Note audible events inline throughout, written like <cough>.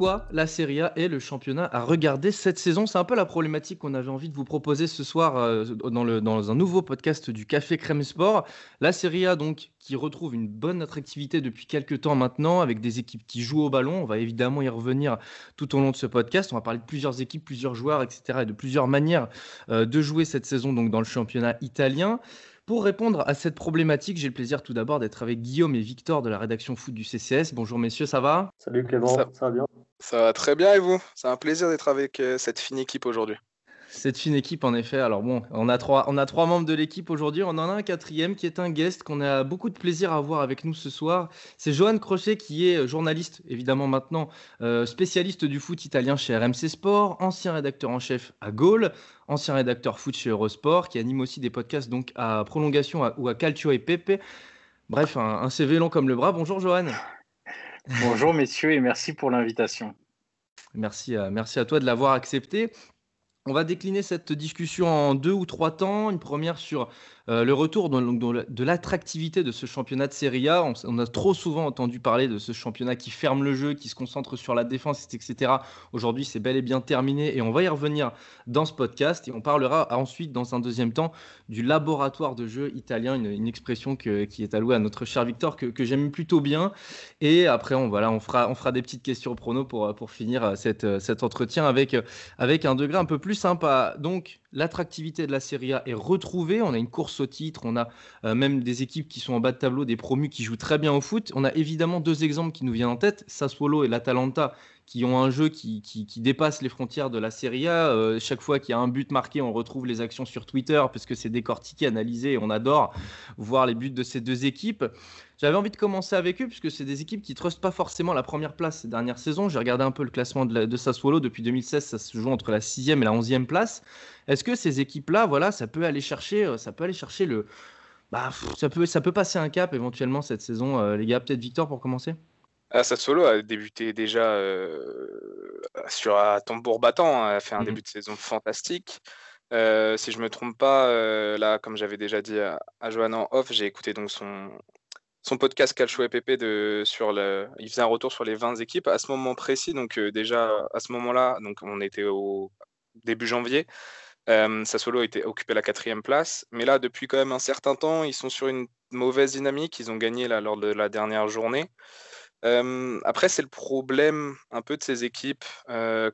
Pourquoi la Serie A est le championnat à regarder cette saison C'est un peu la problématique qu'on avait envie de vous proposer ce soir euh, dans, un nouveau podcast du Café Crème Sport. La Serie A, donc, qui retrouve une bonne attractivité depuis quelques temps maintenant, avec des équipes qui jouent au ballon. On va évidemment y revenir tout au long de ce podcast. On va parler de plusieurs équipes, plusieurs joueurs, etc., et de plusieurs manières euh, de jouer cette saison donc, dans le championnat italien. Pour répondre à cette problématique, j'ai le plaisir tout d'abord d'être avec Guillaume et Victor de la rédaction foot du CCS. Bonjour messieurs, ça va? Salut Clément, ça, va bien? Ça va très bien et vous? C'est un plaisir d'être avec euh, cette fine équipe aujourd'hui. Cette fine équipe, en effet. Alors bon, on a trois, on a trois membres de l'équipe aujourd'hui. On en a un quatrième qui est un guest qu'on a beaucoup de plaisir à voir avec nous ce soir. C'est Johan Crochet qui est journaliste, évidemment maintenant, euh, spécialiste du foot italien chez RMC Sport, ancien rédacteur en chef à Gaulle, ancien rédacteur foot chez Eurosport, qui anime aussi des podcasts donc à prolongation ou à Calcio et Pepe. Bref, un, un CV long comme le bras. Bonjour Johan. Bonjour messieurs et merci pour l'invitation. Merci à, merci à toi de l'avoir accepté. On va décliner cette discussion en deux ou trois temps. Une première sur euh, le retour de l'attractivité de ce championnat de Serie A. On, a trop souvent entendu parler de ce championnat qui ferme le jeu, qui se concentre sur la défense, etc. Aujourd'hui, c'est bel et bien terminé et on va y revenir dans ce podcast. Et on parlera ensuite, dans un deuxième temps, du laboratoire de jeu italien, une, expression qui est allouée à notre cher Victor, que, j'aime plutôt bien. Et après, on, voilà, on, fera, on fera des petites questions prono pour, pour finir cette, cet entretien avec, avec un degré un peu plus sympa. Donc, l'attractivité de la Serie A est retrouvée. On a une course au titre, on a euh, même des équipes qui sont en bas de tableau, des promus qui jouent très bien au foot. On a évidemment deux exemples qui nous viennent en tête, Sassuolo et l'Atalanta, qui ont un jeu qui, dépasse les frontières de la Serie A. Euh, chaque fois qu'il y a un but marqué, on retrouve les actions sur Twitter parce que c'est décortiqué, analysé et on adore voir les buts de ces deux équipes. J'avais envie de commencer avec eux puisque c'est des équipes qui ne trustent pas forcément la première place ces dernières saisons. J'ai regardé un peu le classement de, de, Sassuolo depuis 2016, ça se joue entre la sixième et la onzième place. Est-ce que ces équipes-là, voilà, ça peut aller chercher, euh, ça peut aller chercher le, bah, ça peut, ça peut passer un cap éventuellement cette saison, euh, les gars? Peut-être Victor pour commencer? Ah, Sassuolo a débuté déjà euh, sur un tambour battant, hein, a fait un mmh début de saison fantastique. Euh, si je me trompe pas, euh, là, comme j'avais déjà dit à, à Johanna off, j'ai écouté donc son, son podcast Calcio et PP de, sur le, il faisait un retour sur les 20 équipes à ce moment précis. Donc déjà à ce moment-là, donc on était au début janvier. Sassuolo était occupé la quatrième place, mais là depuis quand même un certain temps, ils sont sur une mauvaise dynamique. Ils ont gagné là lors de la dernière journée après, c'est le problème un peu de ces équipes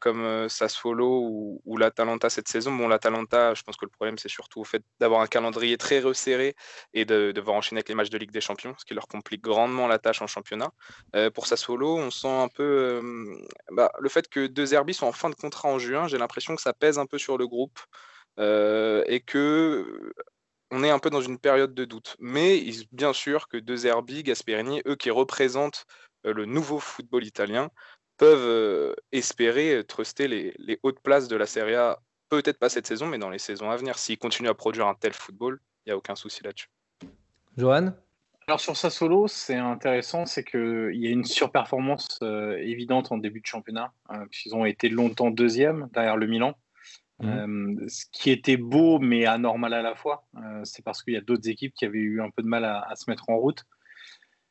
comme Sassuolo ou, ou l'Atalanta cette saison. Bon, l'Atalanta, je pense que le problème, c'est surtout au fait d'avoir un calendrier très resserré et de, devoir enchaîner avec les matchs de Ligue des Champions, ce qui leur complique grandement la tâche en championnat. pour Sassuolo, on sent un peu bah, le fait que deux Herbie sont en fin de contrat en juin. J'ai l'impression que ça pèse un peu sur le groupe et que on est un peu dans une période de doute. Mais bien sûr que deux Zerbi, Gasperini, eux qui représentent euh, le nouveau football italien, peuvent euh, espérer euh, truster les, les, hautes places de la Serie A, peut-être pas cette saison, mais dans les saisons à venir. S'ils continuent à produire un tel football, il n'y a aucun souci là-dessus. Johan? Alors sur Sassuolo, c'est intéressant, c'est qu'il y a une surperformance évidente en début de championnat, puisqu'ils ont été longtemps deuxième derrière le Milan. Mmh. ce qui était beau mais anormal à la fois, c'est parce qu'il y a d'autres équipes qui avaient eu un peu de mal à, à se mettre en route.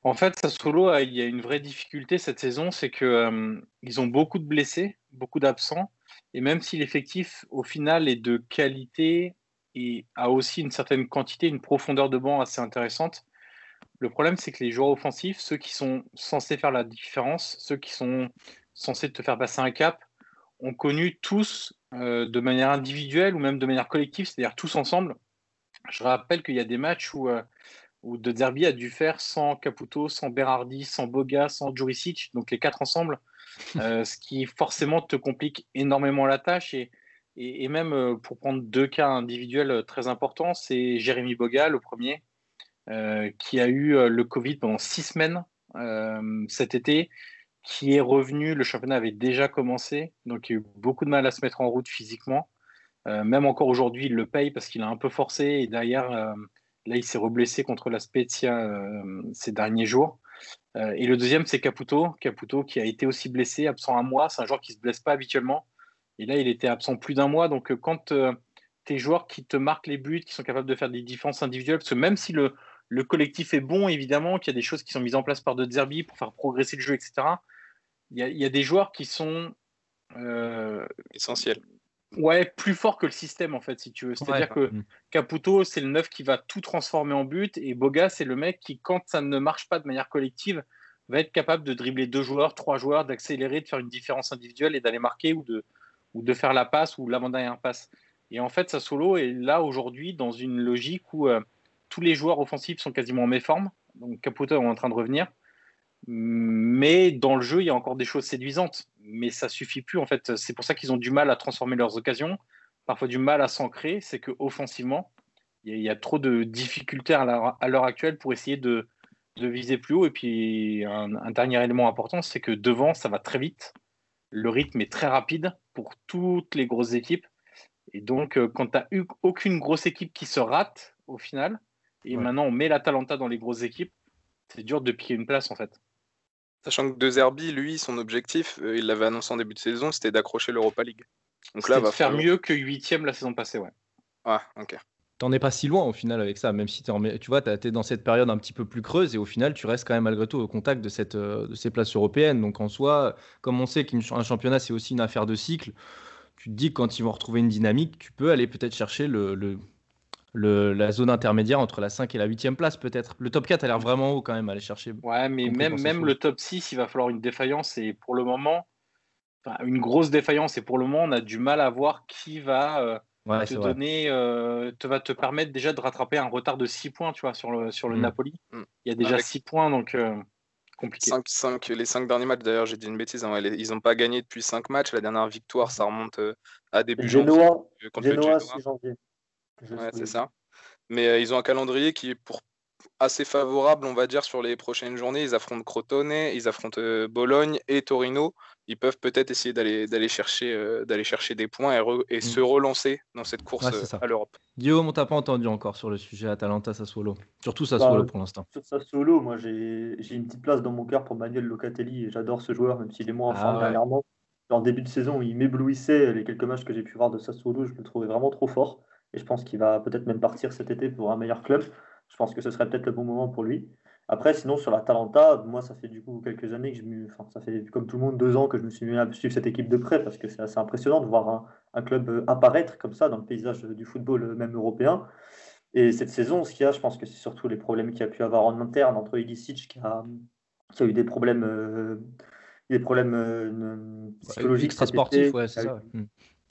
En fait, Sassuolo, il y a une vraie difficulté cette saison, c'est qu'ils euh, ont beaucoup de blessés, beaucoup d'absents, et même si l'effectif, au final, est de qualité et a aussi une certaine quantité, une profondeur de banc assez intéressante, le problème, c'est que les joueurs offensifs, ceux qui sont censés faire la différence, ceux qui sont censés te faire passer un cap, ont connu tous euh, de manière individuelle ou même de manière collective, c'est-à-dire tous ensemble. Je rappelle qu'il y a des matchs où euh, où De Zerbi a dû faire sans Caputo, sans Berardi, sans Boga, sans Juricic, donc les quatre ensemble, <laughs> euh, ce qui forcément te complique énormément la tâche. Et, et, même euh, pour prendre deux cas individuels euh, très importants, c'est Jérémy Boga, le premier, qui a eu le Covid pendant six semaines cet été, qui est revenu, le championnat avait déjà commencé, donc il a eu beaucoup de mal à se mettre en route physiquement. même encore aujourd'hui, il le paye parce qu'il a un peu forcé et derrière Là, il s'est reblessé contre la Spezia euh, ces derniers jours. Euh, et le deuxième, c'est Caputo. Caputo qui a été aussi blessé, absent un mois. C'est un joueur qui ne se blesse pas habituellement. Et là, il était absent plus d'un mois. Donc, quand tes joueurs qui te marquent les buts, qui sont capables de faire des différences individuelles, parce que même si le, le collectif est bon, évidemment, qu'il y a des choses qui sont mises en place par De Zerbi pour faire progresser le jeu, etc. Il y a, des joueurs qui sont euh, essentiels. Ouais, plus forts que le système, en fait, si tu veux. C'est-à-dire que mm. Caputo, c'est le neuf qui va tout transformer en but, et Boga, c'est le mec qui, quand ça ne marche pas de manière collective, va être capable de dribbler deux joueurs, trois joueurs, d'accélérer, de faire une différence individuelle et d'aller marquer ou de, ou de faire la passe ou l'avant-dernière passe. Et en fait, solo est là aujourd'hui dans une logique où euh, tous les joueurs offensifs sont quasiment en méforme. Donc Caputo est en train de revenir. Mais dans le jeu, il y a encore des choses séduisantes. Mais ça suffit plus. En fait, c'est pour ça qu'ils ont du mal à transformer leurs occasions, parfois du mal à s'ancrer. C'est que offensivement, il y, a trop de difficultés à l'heure actuelle pour essayer de, viser plus haut. Et puis, un, dernier élément important, c'est que devant, ça va très vite. Le rythme est très rapide pour toutes les grosses équipes. Et donc, euh, quand tu n'as eu aucune grosse équipe qui se rate au final, et maintenant on met la Talenta dans les grosses équipes, c'est dur de piquer une place en fait. Sachant que De Zerbi, lui, son objectif, euh, il l'avait annoncé en début de saison, c'était d'accrocher l'Europa League. Donc là, va faire mieux que huitième la saison passée, ouais. Ah, ok. T'en es pas si loin au final avec ça, même si es en... tu vois, tu es dans cette période un petit peu plus creuse et au final, tu restes quand même malgré tout au contact de, cette, euh, de ces places européennes. Donc en soi, comme on sait qu'un championnat, c'est aussi une affaire de cycle, tu te dis que quand ils vont retrouver une dynamique, tu peux aller peut-être chercher le, la zone intermédiaire entre la 5 et la 8e place, peut-être. Le top 4 a l'air vraiment haut quand même à aller chercher. Ouais, mais même, même le top 6, il va falloir une défaillance. Et pour le moment, une grosse défaillance. Et pour le moment, on a du mal à voir qui va euh, te donner, euh, te, va te permettre déjà de rattraper un retard de 6 points tu vois, sur le, sur le mm. Napoli. Mm. Il y a déjà 6 points, donc. Euh, compliqué. 5, les 5 derniers matchs, d'ailleurs, j'ai dit une bêtise, hein, ils n'ont pas gagné depuis 5 matchs. La dernière victoire, ça remonte à début janvier. Genoa, 6 janvier. Ouais, c'est ça. Mais euh, ils ont un calendrier qui est pour assez favorable, on va dire, sur les prochaines journées. Ils affrontent Crotone, ils affrontent euh, Bologne et Torino. Ils peuvent peut-être essayer d'aller chercher, euh, d'aller chercher des points et, se mm. relancer dans cette course à l'Europe. Guillaume, on t'a pas entendu encore sur le sujet Atalanta Sassuolo. Surtout Sassuolo bah, pour l'instant. Sur Sassuolo, moi j'ai une petite place dans mon cœur pour Manuel Locatelli et j'adore ce joueur, même s'il est moins en ah, dernièrement. En début de saison, il m'éblouissait. Les quelques matchs que j'ai pu voir de Sassuolo, je le trouvais vraiment trop fort. Et je pense qu'il va peut-être même partir cet été pour un meilleur club. Je pense que ce serait peut-être le bon moment pour lui. Après, sinon, sur la Talenta, moi, ça fait du coup quelques années que je me. Enfin, ça fait comme tout le monde deux ans que je me suis mis à suivre cette équipe de près parce que c'est assez impressionnant de voir un, club euh, apparaître comme ça dans le paysage du football, euh, même européen. Et cette saison, ce qu'il y a, je pense que c'est surtout les problèmes qu'il y a pu avoir en interne entre Ilicic qui a, qui a eu des problèmes, euh, des problèmes psychologiques. Extra-sportifs, ouais, c'est ça. Hmm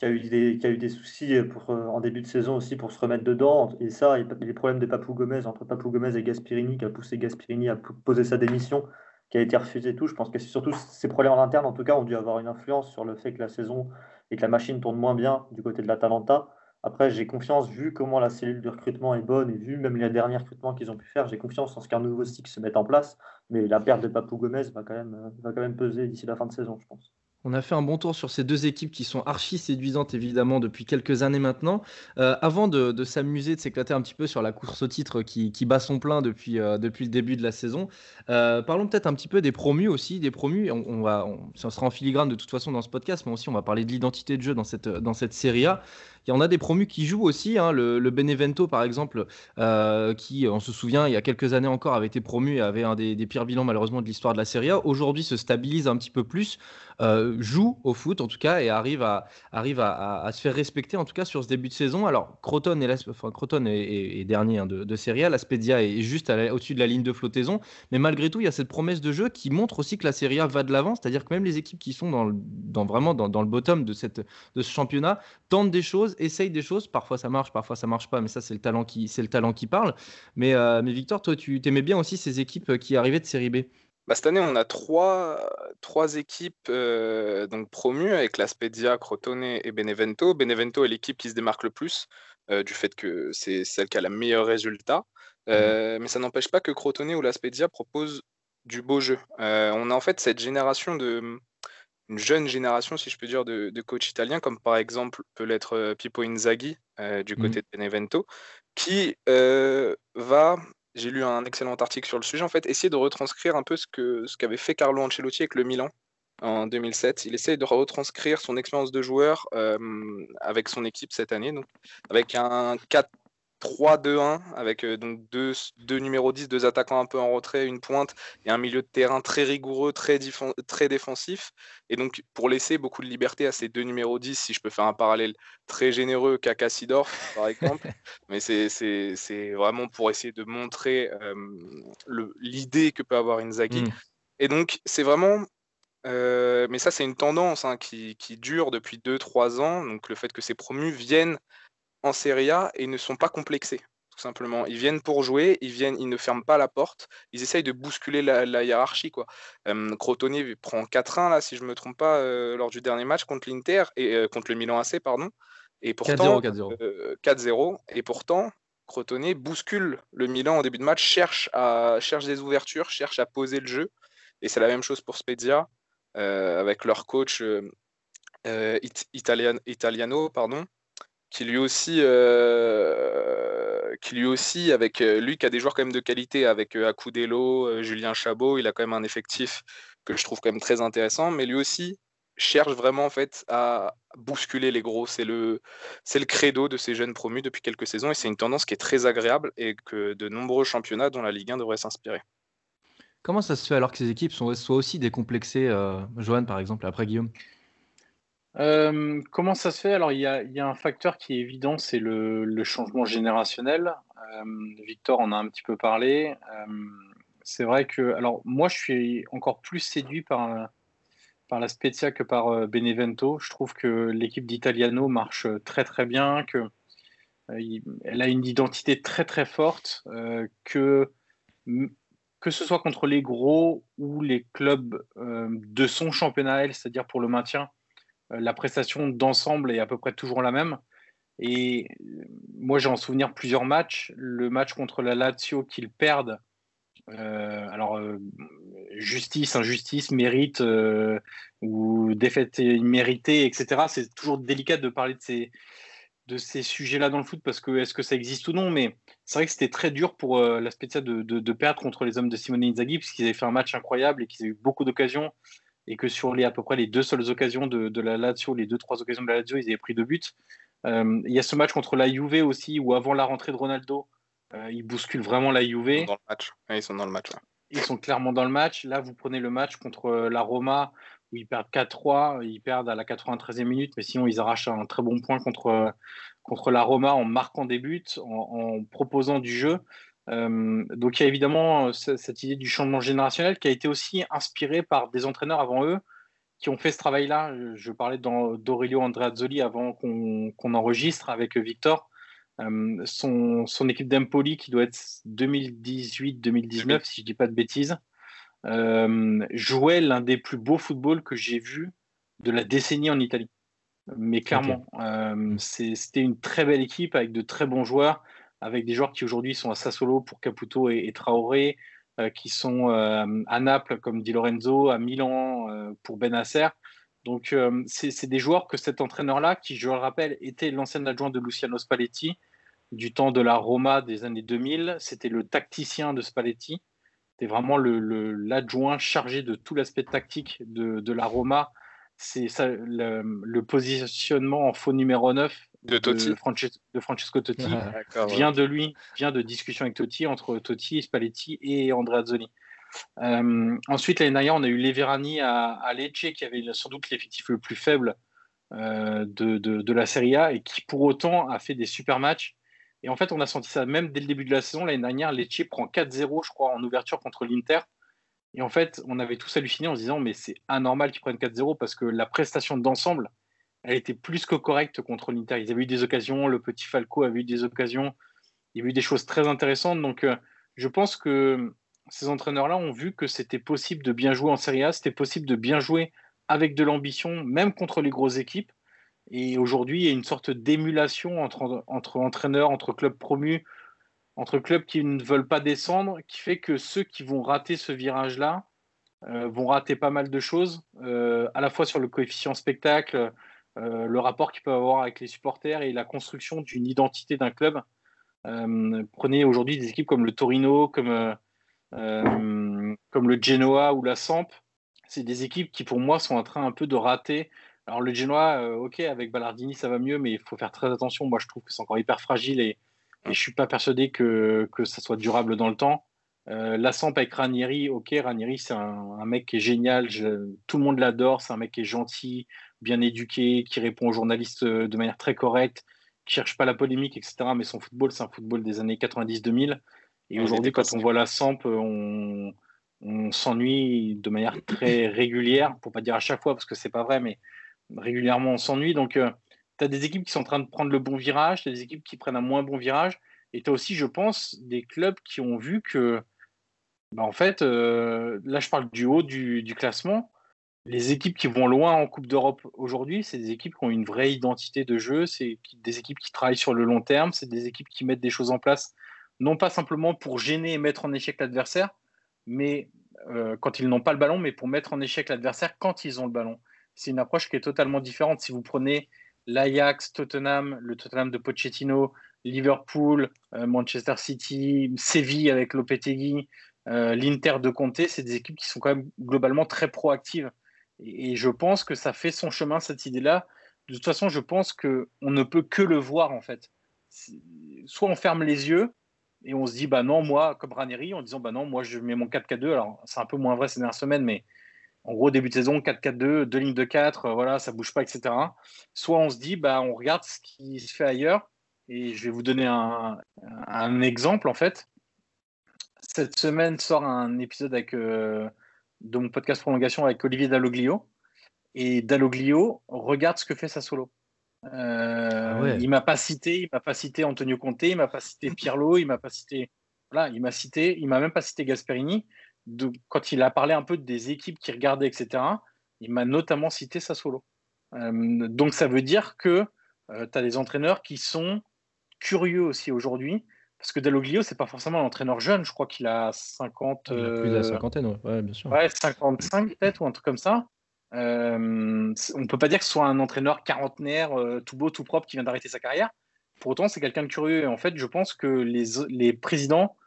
qui a eu des, a eu des soucis pour, euh, en début de saison aussi pour se remettre dedans. Et ça, les problèmes de Papou Gomez, entre Papou Gomez et Gasperini, qui a poussé Gasperini à poser sa démission, qui a été refusée et tout. Je pense que c'est surtout ces problèmes en interne, en tout cas, ont dû avoir une influence sur le fait que la saison et que la machine tourne moins bien du côté de l'Atalanta. Après, j'ai confiance, vu comment la cellule de recrutement est bonne et vu même les derniers recrutements qu'ils ont pu faire, j'ai confiance en ce qu'un nouveau stick se mette en place. Mais la perte de Papou Gomez va quand même, va quand même peser d'ici la fin de saison, je pense. On a fait un bon tour sur ces deux équipes qui sont archi séduisantes évidemment depuis quelques années maintenant. Euh, avant de, s'amuser, de s'éclater un petit peu sur la course au titre qui, bat son plein depuis, euh, depuis le début de la saison, euh, parlons peut-être un petit peu des promus aussi. Des promus, on, va, ça sera en filigrane de toute façon dans ce podcast, mais aussi on va parler de l'identité de jeu dans cette, dans cette série A. Il y en a des promus qui jouent aussi. Hein. le, Benevento, par exemple, euh, qui, on se souvient, il y a quelques années encore, avait été promu et avait un des, pires bilans, malheureusement, de l'histoire de la Serie A. Aujourd'hui, se stabilise un petit peu plus, euh, joue au foot, en tout cas, et arrive, à, se faire respecter, en tout cas, sur ce début de saison. Alors, Croton est, dernier hein, de, Serie A. La Spedia est juste au-dessus de la ligne de flottaison. Mais malgré tout, il y a cette promesse de jeu qui montre aussi que la Serie A va de l'avant. C'est-à-dire que même les équipes qui sont dans, dans vraiment dans, le bottom de, de ce championnat tentent des choses essaye des choses. Parfois ça marche, parfois ça marche pas, mais ça c'est le talent qui, c'est le talent qui parle. Mais, euh, mais Victor, toi, tu t'aimais bien aussi ces équipes euh, qui arrivaient de série B. Bah, cette année, on a trois, trois équipes euh, donc promues avec la Spedia, Crotone et Benevento. Benevento est l'équipe qui se démarque le plus du fait que c'est celle qui a le meilleur résultat. Mmh. Mais ça n'empêche pas que Crotone ou la Spedia proposent du beau jeu. on a en fait cette génération de, une jeune génération, si je peux dire, de, de coachs italiens, comme par exemple peut l'être euh, Pippo Inzaghi euh, du mmh. côté de Benevento, qui euh, va, j'ai lu un excellent article sur le sujet, en fait, essayer de retranscrire un peu ce que ce qu'avait fait Carlo Ancelotti avec le Milan en 2007. Il essaye de retranscrire son expérience de joueur avec son équipe cette année, donc avec un 4 3-2-1 avec euh, donc deux, deux numéros 10, deux attaquants un peu en retrait, une pointe et un milieu de terrain très rigoureux, très, très défensif. Et donc pour laisser beaucoup de liberté à ces deux numéros 10, si je peux faire un parallèle très généreux qu'à Sidorf par exemple, <laughs> mais c'est vraiment pour essayer de montrer l'idée que peut avoir Inzaghi. Mmh. Et donc c'est vraiment euh, mais ça, c'est une tendance hein, qui, qui, dure depuis 2-3 ans. Donc, le fait que ces promus viennent en Serie A et ne sont pas complexés, tout simplement. Ils viennent pour jouer, ils viennent, ils ne ferment pas la porte, ils essayent de bousculer la, hiérarchie. Quoi. Crotone prend 4-1, là, si je ne me trompe pas, euh, lors du dernier match contre l'Inter, et euh, contre le Milan AC, pardon. Et pourtant, 4-0. et pourtant, Crotone bouscule le Milan en début de match, cherche, à, cherche des ouvertures, cherche à poser le jeu. Et c'est la même chose pour Spezia, euh, avec leur coach Italiano, pardon, qui lui aussi, euh, lui avec euh, lui qui a des joueurs quand même de qualité, avec euh, Acudelo, Julien Chabot, il a quand même un effectif que je trouve quand même très intéressant, mais lui aussi cherche vraiment en à bousculer les gros. C'est le, credo de ces jeunes promus depuis quelques saisons et c'est une tendance qui est très agréable et que de nombreux championnats dont la Ligue 1 devrait s'inspirer. Comment ça se fait alors que ces équipes sont, soient aussi décomplexées, Johan par exemple, après Guillaume? Euh, comment ça se fait? Alors, il y, a, un facteur qui est évident, c'est le, changement générationnel. Euh, Victor en a un petit peu parlé. Euh, c'est vrai que, alors, moi, je suis encore plus séduit par, par la Spezia que par Benevento. Je trouve que l'équipe d'Italiano marche très, très bien, que elle a une identité très, très forte, que que ce soit contre les gros ou les clubs de son championnat, c'est-à-dire pour le maintien, la prestation d'ensemble est à peu près toujours la même. Et euh, moi, j'ai en souvenir plusieurs matchs. Le match contre la Lazio qu'ils perdent. Euh, alors, justice, injustice, mérite ou défaite imméritée, etc. C'est toujours délicat de parler de ces, de ces sujets-là dans le foot parce que est-ce que ça existe ou non Mais c'est vrai que c'était très dur pour la Spezia de, de, perdre contre les hommes de Simone Inzaghi puisqu'ils avaient fait un match incroyable et qu'ils avaient eu beaucoup d'occasions et que sur les à peu près les deux seules occasions de, la Lazio, les deux trois occasions de la Lazio, ils avaient pris deux buts. Euh, il y a ce match contre la Juve aussi où avant la rentrée de Ronaldo, euh, ils bousculent vraiment la Juve. Ils sont dans le match. ils sont dans le match. Ils sont clairement dans le match. Là, vous prenez le match contre euh, la Roma où ils perdent 4-3, ils perdent à la 93e minute, mais sinon ils arrachent un très bon point contre, contre la Roma en marquant des buts, en proposant du jeu. Euh, donc il y a évidemment euh, cette idée du changement générationnel qui a été aussi inspirée par des entraîneurs avant eux qui ont fait ce travail-là. Je parlais d'Aurelio Andreazzoli avant qu'on enregistre avec Victor. Euh, son, son, équipe d'Empoli, qui doit être 2018-2019, si je ne dis pas de bêtises, jouait l'un des plus beaux footballs que j'ai vu de la décennie en Italie. Mais clairement, c'était une très belle équipe avec de très bons joueurs avec des joueurs qui aujourd'hui sont à Sassuolo pour Caputo et, Traoré, euh, qui sont euh, à Naples comme Di Lorenzo, à Milan euh, pour Benasser. Donc, c'est des joueurs que cet entraîneur-là, qui, je le rappelle, était l'ancien adjoint de Luciano Spalletti du temps de la Roma des années 2000. C'était le tacticien de Spalletti. C'était vraiment l'adjoint chargé de tout l'aspect tactique de, la Roma. C'est le, le, positionnement en faux numéro 9 de, Totti. de, Francesco Totti vient de lui, vient de discussion avec Totti entre Totti, Spalletti et Andrea Azzoni. Euh, ensuite, l'année dernière, on a eu Leverani à, à Lecce qui avait sans doute l'effectif le plus faible euh, de, de, la Serie A et qui pour autant a fait des super matchs. Et en fait, on a senti ça même dès le début de la saison. L'année dernière, Lecce prend 4-0, je crois, en ouverture contre l'Inter. Et en fait, on avait tous halluciné en se disant, mais c'est anormal qu'ils prennent 4-0 parce que la prestation d'ensemble, elle était plus que correcte contre l'Inter. Ils avaient eu des occasions, le petit Falco avait eu des occasions, il y a eu des choses très intéressantes. Donc, euh, je pense que ces entraîneurs-là ont vu que c'était possible de bien jouer en Serie A, c'était possible de bien jouer avec de l'ambition, même contre les grosses équipes. Et aujourd'hui, il y a une sorte d'émulation entre, entre entraîneurs, entre clubs promus, entre clubs qui ne veulent pas descendre, qui fait que ceux qui vont rater ce virage-là euh, vont rater pas mal de choses, euh, à la fois sur le coefficient spectacle, euh, le rapport qu'il peut avoir avec les supporters et la construction d'une identité d'un club. Euh, prenez aujourd'hui des équipes comme le Torino, comme, euh, comme le Genoa ou la Samp. c'est des équipes qui, pour moi, sont en train un peu de rater. Alors, le Genoa, ok, avec Ballardini, ça va mieux, mais il faut faire très attention. Moi, je trouve que c'est encore hyper fragile et, je ne suis pas persuadé que, que ça soit durable dans le temps. La Samp avec Ranieri, ok, Ranieri, c'est un, mec qui est génial, tout le monde l'adore, c'est un mec qui est gentil, bien éduqué, qui répond aux journalistes euh, de manière très correcte, qui cherche pas la polémique, etc. Mais son football, c'est un football des années 90-2000. Et aujourd'hui, quand on voit la Samp, on, on s'ennuie de manière très <coughs> régulière, pour pas dire à chaque fois, parce que c'est pas vrai, mais régulièrement on s'ennuie. Donc, euh, tu as des équipes qui sont en train de prendre le bon virage, tu as des équipes qui prennent un moins bon virage, et tu as aussi, je pense, des clubs qui ont vu que, bah, en fait, euh, là je parle du haut du, classement, les équipes qui vont loin en Coupe d'Europe aujourd'hui, c'est des équipes qui ont une vraie identité de jeu, c'est des équipes qui travaillent sur le long terme, c'est des équipes qui mettent des choses en place, non pas simplement pour gêner et mettre en échec l'adversaire, mais euh, quand ils n'ont pas le ballon, mais pour mettre en échec l'adversaire quand ils ont le ballon. C'est une approche qui est totalement différente. Si vous prenez l'Ajax, Tottenham, le Tottenham de Pochettino, Liverpool, euh, Manchester City, Séville avec Lopetegui, euh, l'Inter de Conte, c'est des équipes qui sont quand même globalement très proactives. Et, je pense que ça fait son chemin, cette idée-là. De toute façon, je pense qu'on ne peut que le voir, en fait. Soit on ferme les yeux, et on se dit, bah non, moi, comme Ranieri, en disant, bah non, moi, je mets mon 4-4-2. Alors, c'est un peu moins vrai ces dernières semaines, mais en gros, début de saison, 4-4-2, deux lignes de 4, euh, voilà, ça bouge pas, etc. Soit on se dit, bah, on regarde ce qui se fait ailleurs. Et je vais vous donner un, un exemple, en fait. Cette semaine sort un épisode avec, euh, de mon podcast Prolongation avec Olivier Dalloglio. Et Dalloglio regarde ce que fait Sassolo. Euh, ah il m'a pas cité, il m'a pas cité Antonio Conte, il m'a pas cité Pirlo, il m'a pas cité, voilà, il m'a cité, il m'a même pas cité Gasperini. De, quand il a parlé un peu des équipes qui regardaient, etc., il m'a notamment cité Sassuolo. Euh, donc ça veut dire que euh, tu as des entraîneurs qui sont curieux aussi aujourd'hui, parce que Dalloglio, c'est pas forcément un entraîneur jeune, je crois qu'il a 50. Il a plus de la cinquantaine, ouais, bien sûr. Ouais, 55 peut-être, ou un truc comme ça. Euh, on ne peut pas dire que ce soit un entraîneur quarantenaire, euh, tout beau, tout propre, qui vient d'arrêter sa carrière. Pour autant, c'est quelqu'un de curieux. Et en fait, je pense que les, les présidents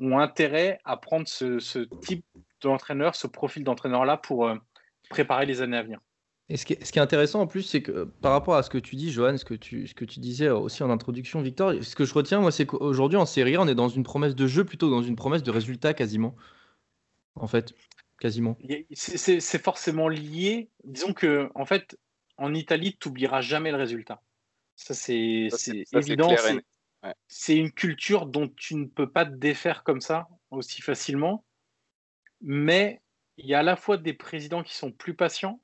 ont intérêt à prendre ce, ce type d'entraîneur, ce profil d'entraîneur-là pour euh, préparer les années à venir. Et ce qui, est, ce qui est intéressant en plus, c'est que par rapport à ce que tu dis, Johan, ce que tu, ce que tu disais aussi en introduction, Victor, ce que je retiens, moi, c'est qu'aujourd'hui, en série, on est dans une promesse de jeu plutôt que dans une promesse de résultat quasiment. En fait quasiment. C'est forcément lié. Disons que, en fait, en Italie, tu n'oublieras jamais le résultat. Ça, c'est évident. C'est une culture dont tu ne peux pas te défaire comme ça aussi facilement. Mais il y a à la fois des présidents qui sont plus patients.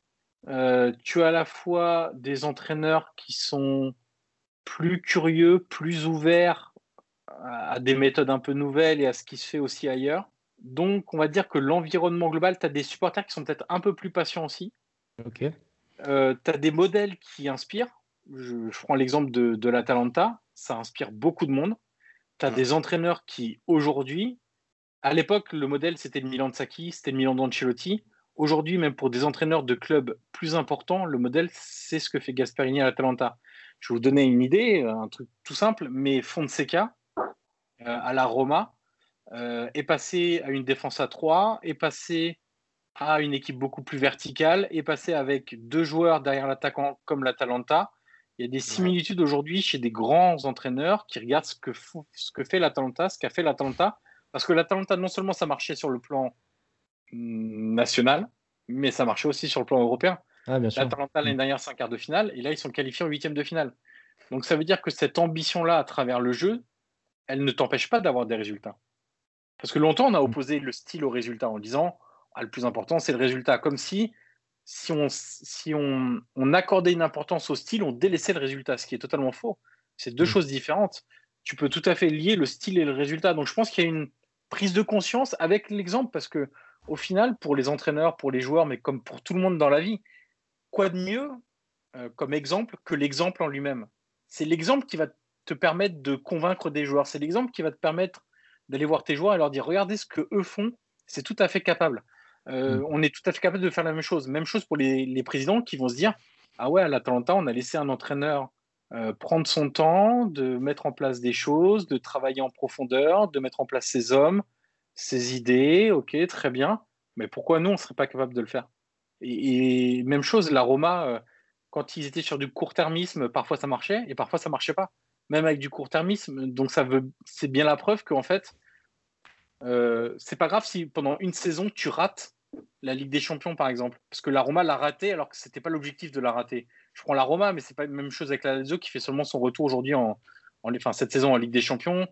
Euh, tu as à la fois des entraîneurs qui sont plus curieux, plus ouverts à des méthodes un peu nouvelles et à ce qui se fait aussi ailleurs. Donc, on va dire que l'environnement global, tu as des supporters qui sont peut-être un peu plus patients aussi. Ok. Euh, tu as des modèles qui inspirent. Je, prends l'exemple de, de l'Atalanta, ça inspire beaucoup de monde. Tu as des entraîneurs qui, aujourd'hui, à l'époque, le modèle, c'était le Milan de Sacchi, c'était le Milan d'Ancelotti. Aujourd'hui, même pour des entraîneurs de clubs plus importants, le modèle, c'est ce que fait Gasperini à l'Atalanta. Je vais vous donner une idée, un truc tout simple, mais Fonseca, euh, à la Roma, euh, est passé à une défense à 3, est passé à une équipe beaucoup plus verticale, est passé avec deux joueurs derrière l'attaquant comme l'Atalanta. Il y a des similitudes aujourd'hui chez des grands entraîneurs qui regardent ce que, ce que fait l'Atalanta, ce qu'a fait l'Atalanta, parce que l'Atalanta, non seulement ça marchait sur le plan national, mais ça marchait aussi sur le plan européen. Ah, L'Atalanta, l'année mm. dernière, c'est un quart de finale, et là, ils sont qualifiés en huitième de finale. Donc ça veut dire que cette ambition-là, à travers le jeu, elle ne t'empêche pas d'avoir des résultats. Parce que longtemps, on a opposé le style au résultat en disant ah, le plus important, c'est le résultat. Comme si, si, on, si on, on, accordait une importance au style, on délaissait le résultat, ce qui est totalement faux. C'est deux mmh. choses différentes. Tu peux tout à fait lier le style et le résultat. Donc je pense qu'il y a une prise de conscience avec l'exemple, parce que au final, pour les entraîneurs, pour les joueurs, mais comme pour tout le monde dans la vie, quoi de mieux euh, comme exemple que l'exemple en lui-même? C'est l'exemple qui va te permettre de convaincre des joueurs. C'est l'exemple qui va te permettre d'aller voir tes joueurs et leur dire regardez ce que eux font, c'est tout à fait capable. Euh, mm. On est tout à fait capable de faire la même chose. Même chose pour les, présidents qui vont se dire ah ouais, à l'Atalanta, on a laissé un entraîneur euh, prendre son temps, de mettre en place des choses, de travailler en profondeur, de mettre en place ses hommes, ses idées. Ok, très bien. Mais pourquoi nous, on ne serait pas capable de le faire? Et, même chose, la Roma, quand ils étaient sur du court-termisme, parfois ça marchait et parfois ça marchait pas. Même avec du court-termisme. Donc ça veut, c'est bien la preuve qu'en fait, euh, c'est pas grave si pendant une saison tu rates la Ligue des Champions par exemple, parce que la Roma l'a raté alors que c'était pas l'objectif de la rater. Je prends la Roma, mais c'est pas la même chose avec la Lazio qui fait seulement son retour aujourd'hui en, enfin, cette saison en Ligue des Champions.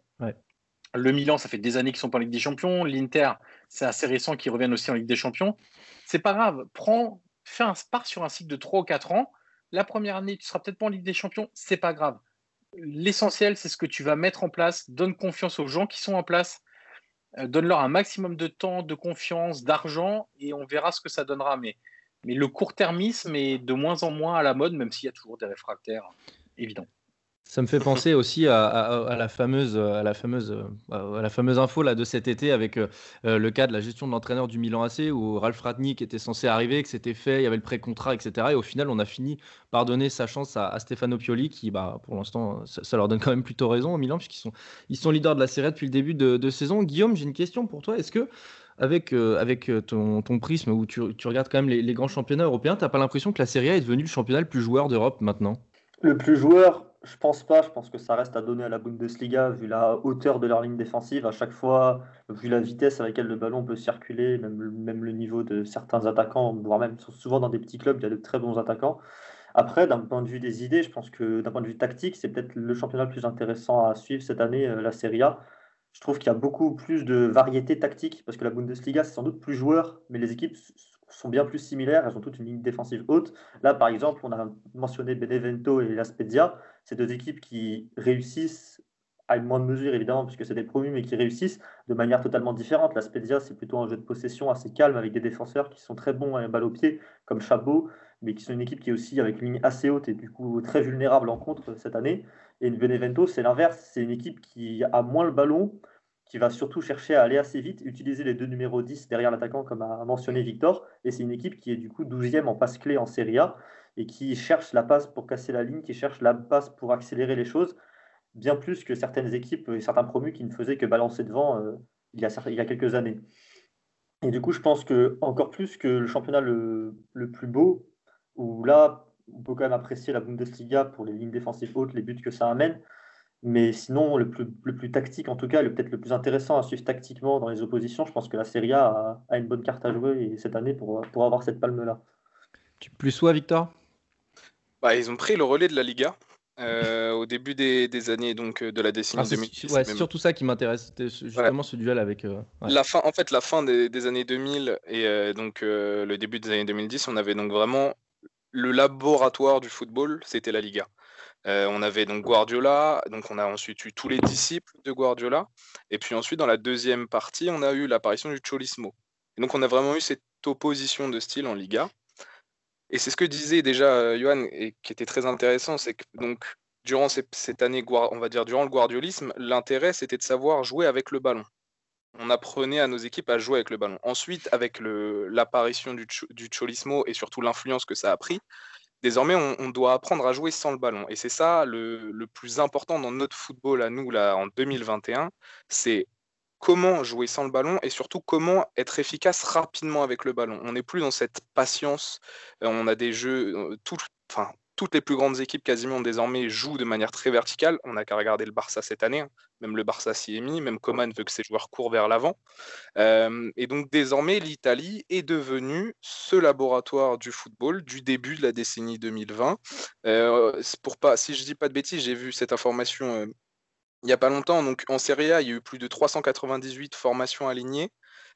Le Milan, ça fait des années qu'ils sont pas en Ligue des Champions. L'Inter, c'est assez récent qu'ils reviennent aussi en Ligue des Champions. C'est pas grave. Prends, fais un part sur un cycle de 3 ou 4 ans. La première année, tu seras peut-être pas en Ligue des Champions, c'est pas grave. L'essentiel, c'est ce que tu vas mettre en place. Donne confiance aux gens qui sont en place. Euh, donne-leur un maximum de temps, de confiance, d'argent, et on verra ce que ça donnera. Mais, mais le court-termisme est de moins en moins à la mode, même s'il y a toujours des réfractaires évidents. Ça me fait penser aussi à, la fameuse, à la fameuse, à la fameuse info là de cet été avec euh, le cas de la gestion de l'entraîneur du Milan AC où Ralph Ratnik était censé arriver, que c'était fait, il y avait le pré-contrat, etc. Et au final, on a fini par donner sa chance à, Stefano Pioli qui, bah, pour l'instant, ça, leur donne quand même plutôt raison au Milan puisqu'ils sont, ils sont leaders de la Serie depuis le début de, saison. Guillaume, j'ai une question pour toi. Est-ce que avec, euh, avec euh, ton, prisme où tu, regardes quand même les, grands championnats européens, tu n'as pas l'impression que la Serie A est devenue le championnat le plus joueur d'Europe maintenant? Le plus joueur, je pense pas. Je pense que ça reste à donner à la Bundesliga vu la hauteur de leur ligne défensive. À chaque fois, vu la vitesse avec laquelle le ballon peut circuler, même, même le niveau de certains attaquants, voire même souvent dans des petits clubs, il y a de très bons attaquants. Après, d'un point de vue des idées, je pense que d'un point de vue tactique, c'est peut-être le championnat le plus intéressant à suivre cette année, euh, la Serie A. Je trouve qu'il y a beaucoup plus de variété tactique parce que la Bundesliga, c'est sans doute plus joueur, mais les équipes sont bien plus similaires. Elles ont toutes une ligne défensive haute. Là, par exemple, on a mentionné Benevento et La Spezia. C'est deux équipes qui réussissent à une moindre mesure, évidemment, puisque c'est des promus, mais qui réussissent de manière totalement différente. La Spezia, c'est plutôt un jeu de possession assez calme avec des défenseurs qui sont très bons à balle au pied, comme Chabot, mais qui sont une équipe qui est aussi avec une ligne assez haute et du coup très vulnérable en contre cette année. Et Benevento, c'est l'inverse. C'est une équipe qui a moins le ballon, qui va surtout chercher à aller assez vite, utiliser les deux numéros 10 derrière l'attaquant, comme a mentionné Victor. Et c'est une équipe qui est du coup 12e en passe clé en Serie A et qui cherche la passe pour casser la ligne, qui cherche la passe pour accélérer les choses, bien plus que certaines équipes et certains promus qui ne faisaient que balancer devant euh, il, y a, il, y a, quelques années. Et du coup, je pense que encore plus que le championnat le, le plus beau, où là, on peut quand même apprécier la Bundesliga pour les lignes défensives hautes, les buts que ça amène. Mais sinon, le plus, le plus tactique, en tout cas, peut-être le plus intéressant à suivre tactiquement dans les oppositions, je pense que la Serie A a, une bonne carte à jouer cette année pour, pour avoir cette palme-là. Tu plus sois, Victor? Bah, Ils ont pris le relais de la Liga. Euh, au début des, des, années donc de la décennie 2010. Ah, c'est surtout ça qui m'intéresse, justement ce duel avec. Euh, la fin, en fait, la fin des, années 2000 et euh, donc le début des années 2010, on avait donc vraiment le laboratoire du football, c'était la Liga. Euh, on avait donc Guardiola, donc on a ensuite eu tous les disciples de Guardiola, et puis ensuite dans la deuxième partie, on a eu l'apparition du Cholismo. Et donc on a vraiment eu cette opposition de style en Liga. Et c'est ce que disait déjà euh, Johan, et qui était très intéressant, c'est que donc durant cette année, on va dire durant le guardiolisme, l'intérêt c'était de savoir jouer avec le ballon. On apprenait à nos équipes à jouer avec le ballon. Ensuite, avec l'apparition du, du Cholismo et surtout l'influence que ça a pris, désormais, on, doit apprendre à jouer sans le ballon. Et c'est ça le, plus important dans notre football à nous, là, en 2021, c'est comment jouer sans le ballon et surtout comment être efficace rapidement avec le ballon. On n'est plus dans cette patience. Euh, on a des jeux, euh, tout, enfin, toutes les plus grandes équipes quasiment désormais jouent de manière très verticale. On n'a qu'à regarder le Barça cette année. Hein. Même le Barça s'y est mis. Même Coman veut que ses joueurs courent vers l'avant. Euh, et donc désormais, l'Italie est devenue ce laboratoire du football du début de la décennie 2020. Euh, pour pas, si je dis pas de bêtises, j'ai vu cette information il n'y a pas longtemps. Donc en Serie A, il y a eu plus de 398 formations alignées.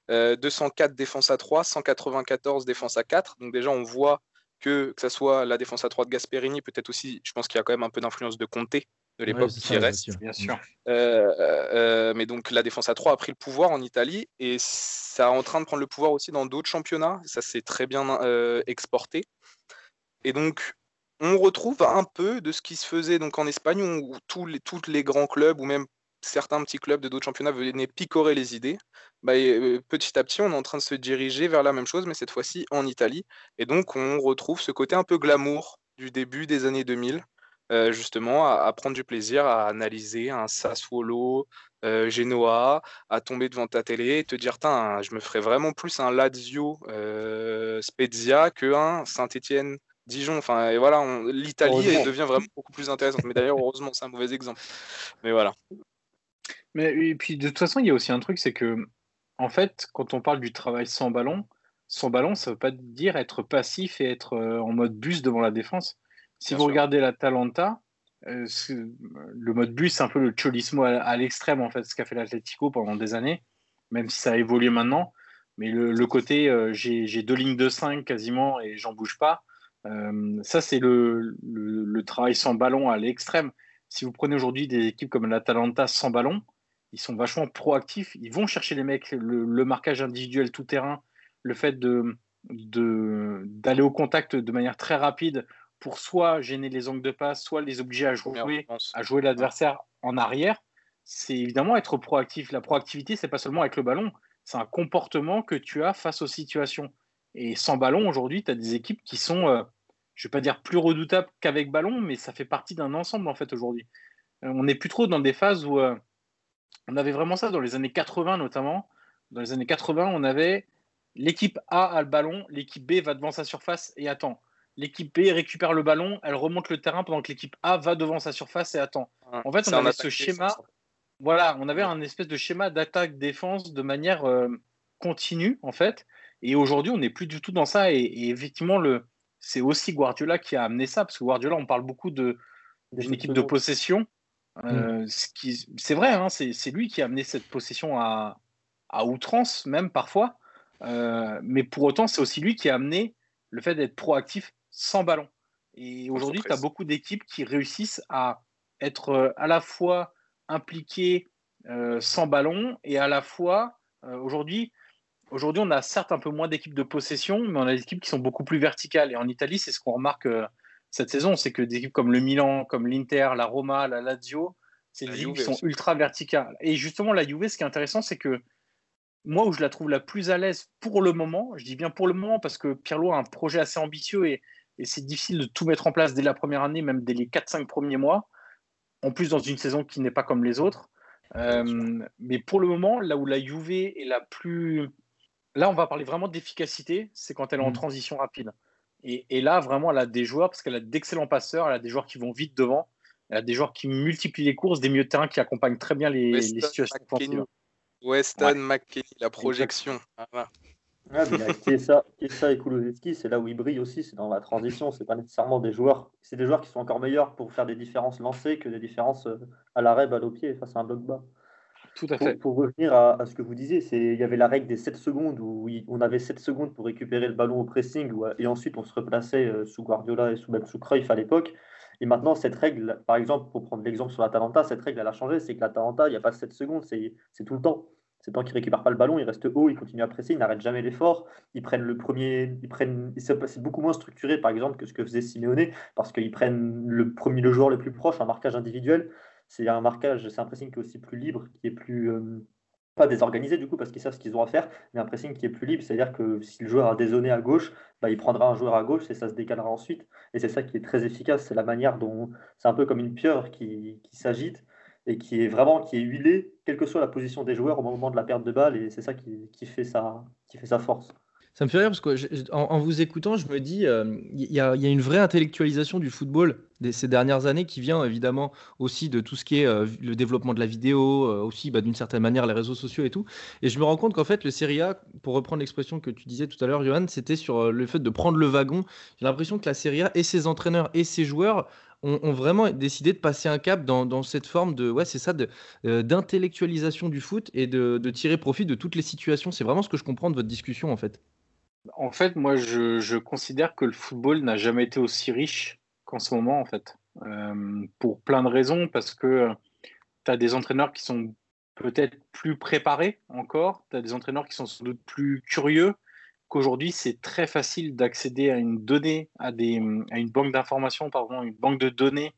204 défenses à 3, 194 défenses à 4. Donc déjà, on voit que, que ce soit la défense à 3 de Gasperini, peut-être aussi, je pense qu'il y a quand même un peu d'influence de Conte de l'époque qui reste. Bien sûr. Euh, euh, mais donc la défense à 3 a pris le pouvoir en Italie et ça est en train de prendre le pouvoir aussi dans d'autres championnats. Ça s'est très bien euh, exporté. Et donc on retrouve un peu de ce qui se faisait donc en Espagne où tous les, grands clubs ou même certains petits clubs de d'autres championnats venaient picorer les idées. Bah, euh, petit à petit, on est en train de se diriger vers la même chose, mais cette fois-ci en Italie. Et donc, on retrouve ce côté un peu glamour du début des années 2000, justement à, prendre du plaisir à analyser un Sassuolo, Genoa, à tomber devant ta télé et te dire je me ferais vraiment plus un Lazio Spezia que un Saint-Etienne Dijon, enfin, et voilà, l'Italie devient vraiment beaucoup plus intéressante. Mais d'ailleurs, heureusement, c'est un mauvais exemple. Mais voilà. Mais et puis, de toute façon, il y a aussi un truc, c'est que, en fait, quand on parle du travail sans ballon, sans ballon, ça ne veut pas dire être passif et être euh, en mode bus devant la défense. Si vous regardez la Talenta, euh, le mode bus, c'est un peu le cholismo à, l'extrême, en fait, ce qu'a fait l'Atletico pendant des années, même si ça a évolué maintenant. Mais le, côté, euh, j'ai deux lignes de 5 quasiment et j'en bouge pas, euh, ça, c'est le, travail sans ballon à l'extrême. Si vous prenez aujourd'hui des équipes comme l'Atalanta sans ballon, ils sont vachement proactifs. Ils vont chercher les mecs, le, marquage individuel tout terrain, le fait de, d'aller au contact de manière très rapide pour soit gêner les angles de passe, soit les obliger à jouer, à jouer l'adversaire en arrière. C'est évidemment être proactif. La proactivité, c'est pas seulement avec le ballon, c'est un comportement que tu as face aux situations. Et sans ballon, aujourd'hui, tu as des équipes qui sont euh, je ne vais pas dire plus redoutable qu'avec ballon, mais ça fait partie d'un ensemble en fait aujourd'hui. Euh, on n'est plus trop dans des phases où euh, on avait vraiment ça dans les années 80 notamment. Dans les années 80, on avait l'équipe A a le ballon, l'équipe B va devant sa surface et attend. L'équipe B récupère le ballon, elle remonte le terrain pendant que l'équipe A va devant sa surface et attend. En fait, on avait ce schéma. Voilà, on avait un espèce de schéma d'attaque-défense de manière euh, continue en fait. Et aujourd'hui, on n'est plus du tout dans ça. et effectivement, le, c'est aussi Guardiola qui a amené ça, parce que Guardiola, on parle beaucoup de, d'une équipe de possession. Euh, mm. c'est vrai, hein, c'est, lui qui a amené cette possession à, outrance, même parfois. Euh, mais pour autant, c'est aussi lui qui a amené le fait d'être proactif sans ballon. Et aujourd'hui, tu as beaucoup d'équipes qui réussissent à être euh, à la fois impliquées sans ballon et à la fois, aujourd'hui, Aujourd'hui, on a certes un peu moins d'équipes de possession, mais on a des équipes qui sont beaucoup plus verticales. Et en Italie, c'est ce qu'on remarque euh, cette saison, c'est que des équipes comme le Milan, comme l'Inter, la Roma, la Lazio, c'est des équipes qui sont ultra verticales. Et justement, la Juve, ce qui est intéressant, c'est que moi, où je la trouve la plus à l'aise pour le moment, je dis bien pour le moment parce que Pirlo a un projet assez ambitieux et, c'est difficile de tout mettre en place dès la première année, même dès les 4-5 premiers mois, en plus dans une saison qui n'est pas comme les autres. Euh, mais pour le moment, là où la Juve est la plus Là, on va parler vraiment d'efficacité, c'est quand elle est en mm. transition rapide. Et, là, vraiment, elle a des joueurs, parce qu'elle a d'excellents passeurs, elle a des joueurs qui vont vite devant, elle a des joueurs qui multiplient les courses, des milieux de terrain qui accompagnent très bien les, situations offensives. Weston McKinney, la projection. Ah, Kiesa, et Kulusevski, c'est là où ils brillent aussi, c'est dans la transition. C'est pas nécessairement des joueurs, c'est des joueurs qui sont encore meilleurs pour faire des différences lancées que des différences euh, à l'arrêt, balle au pied face à un bloc bas. Tout à fait. Pour, revenir à, ce que vous disiez, il y avait la règle des 7 secondes où on avait 7 secondes pour récupérer le ballon au pressing et ensuite on se replaçait euh, sous Guardiola et sous, même sous Cruyff à l'époque. Et maintenant, cette règle, par exemple, pour prendre l'exemple sur l'Atalanta, cette règle, elle a changé. C'est que l'Atalanta, il n'y a pas 7 secondes, c'est tout le temps. C'est temps qu'ils ne récupèrent pas le ballon, ils restent haut, ils continuent à presser, ils n'arrêtent jamais l'effort. Ils prennent le premier, ils prennent, c'est beaucoup moins structuré, par exemple, que ce que faisait Simeone, parce qu'ils prennent le premier, le joueur le plus proche, un marquage individuel c'est un marquage, c'est un pressing qui est aussi plus libre, qui est plus euh, pas désorganisé du coup parce qu'ils savent ce qu'ils ont à faire, mais un pressing qui est plus libre, c'est-à-dire que si le joueur a dézonné à gauche, bah, il prendra un joueur à gauche et ça se décalera ensuite. Et c'est ça qui est très efficace, c'est la manière dont c'est un peu comme une pieuvre qui, qui s'agite et qui est vraiment qui est huilée, quelle que soit la position des joueurs au moment de la perte de balle, et c'est ça qui, qui, fait sa, qui fait sa force. Ça me fait rire parce que en, vous écoutant, je me dis, euh, il y, a une vraie intellectualisation du football ces dernières années qui vient évidemment aussi de tout ce qui est euh, le développement de la vidéo, euh, aussi bah, d'une certaine manière les réseaux sociaux et tout. Et je me rends compte qu'en fait, le Serie A, pour reprendre l'expression que tu disais tout à l'heure, Johan, c'était sur le fait de prendre le wagon. J'ai l'impression que la Serie A et ses entraîneurs et ses joueurs ont, vraiment décidé de passer un cap dans, cette forme de, ouais, c'est ça, d'intellectualisation du foot et de tirer profit de toutes les situations. C'est vraiment ce que je comprends de votre discussion en fait. En fait, moi, je, considère que le football n'a jamais été aussi riche qu'en ce moment, en fait. Euh, pour plein de raisons, parce que tu as des entraîneurs qui sont peut-être plus préparés encore, tu as des entraîneurs qui sont sans doute plus curieux, qu'aujourd'hui, c'est très facile d'accéder à une donnée, à, des, à une banque d'informations, pardon, une banque de données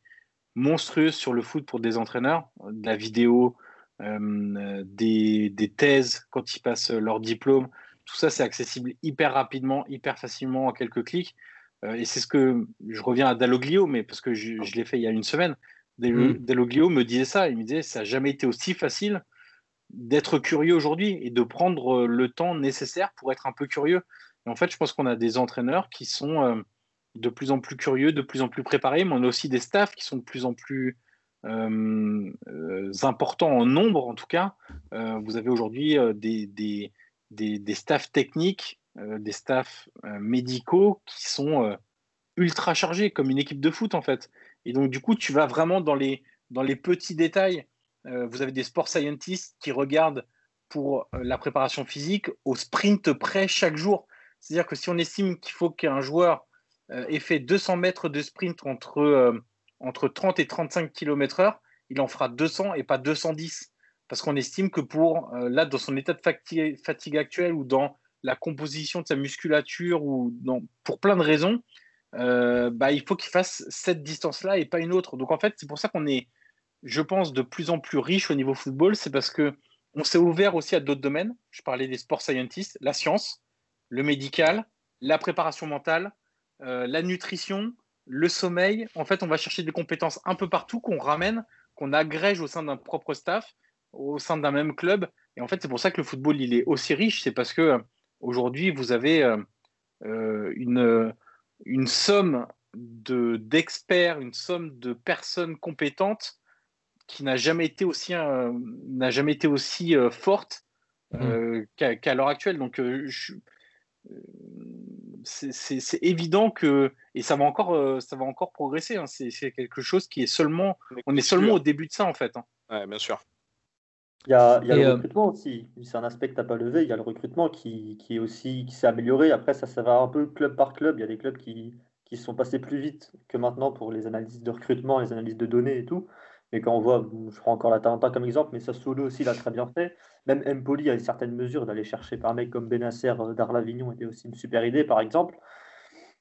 monstrueuse sur le foot pour des entraîneurs, de la vidéo, euh, des, des, thèses quand ils passent leur diplôme, tout ça, c'est accessible hyper rapidement, hyper facilement en quelques clics. et c'est ce que je reviens à Dalloglio, mais parce que je, l'ai fait il y a une semaine. Mm. Dalloglio me disait ça. Il me disait ça n'a jamais été aussi facile d'être curieux aujourd'hui et de prendre le temps nécessaire pour être un peu curieux. Et en fait, je pense qu'on a des entraîneurs qui sont de plus en plus curieux, de plus en plus préparés, mais on a aussi des staffs qui sont de plus en plus euh, euh, importants en nombre, en tout cas. Euh, vous avez aujourd'hui des, des, des, staffs techniques, des staffs médicaux qui sont ultra chargés, comme une équipe de foot, en fait. Et donc, du coup, tu vas vraiment dans les, dans les petits détails. vous avez des sport scientists qui regardent pour la préparation physique au sprint près chaque jour. C'est-à-dire que si on estime qu'il faut qu'un joueur euh, et fait 200 mètres de sprint entre, euh, entre 30 et 35 km/h, il en fera 200 et pas 210. Parce qu'on estime que pour, euh, là, dans son état de fatigue, fatigue, actuel ou dans la composition de sa musculature ou pour plein de raisons, bah, il faut qu'il fasse cette distance-là et pas une autre. Donc en fait, c'est pour ça qu'on est, je pense, de plus en plus riche au niveau football. C'est parce que on s'est ouvert aussi à d'autres domaines. Je parlais des sports scientists, la science, le médical, la préparation mentale, euh, la nutrition, le sommeil. En fait, on va chercher des compétences un peu partout qu'on ramène, qu'on agrège au sein d'un propre staff, au sein d'un même club. Et en fait, c'est pour ça que le football, il est aussi riche. C'est parce que euh, aujourd'hui, vous avez euh, une, une somme d'experts, une somme de personnes compétentes qui n'a jamais été aussi, n'a jamais été aussi forte mmh. qu'à l'heure actuelle. Donc, je, c'est évident que et ça va encore euh, ça va encore progresser hein. c'est quelque chose qui est seulement on est seulement au début de ça en fait hein. bien sûr il y a, il y a le euh, recrutement aussi. C'est un aspect que tu n'as pas levé. Il y a le recrutement qui, qui est aussi qui s'est amélioré. Après ça ça va un peu club par club. Il y a des clubs qui qui sont passés plus vite que maintenant pour les analyses de recrutement les analyses de données et tout. Mais quand on voit, je prends encore la Taranta comme exemple, mais Sassuolo aussi l'a très bien fait. Même Empoli a une certaine mesure d'aller chercher par mec comme Benacer euh, d'Arlavignon était aussi une super idée, par exemple.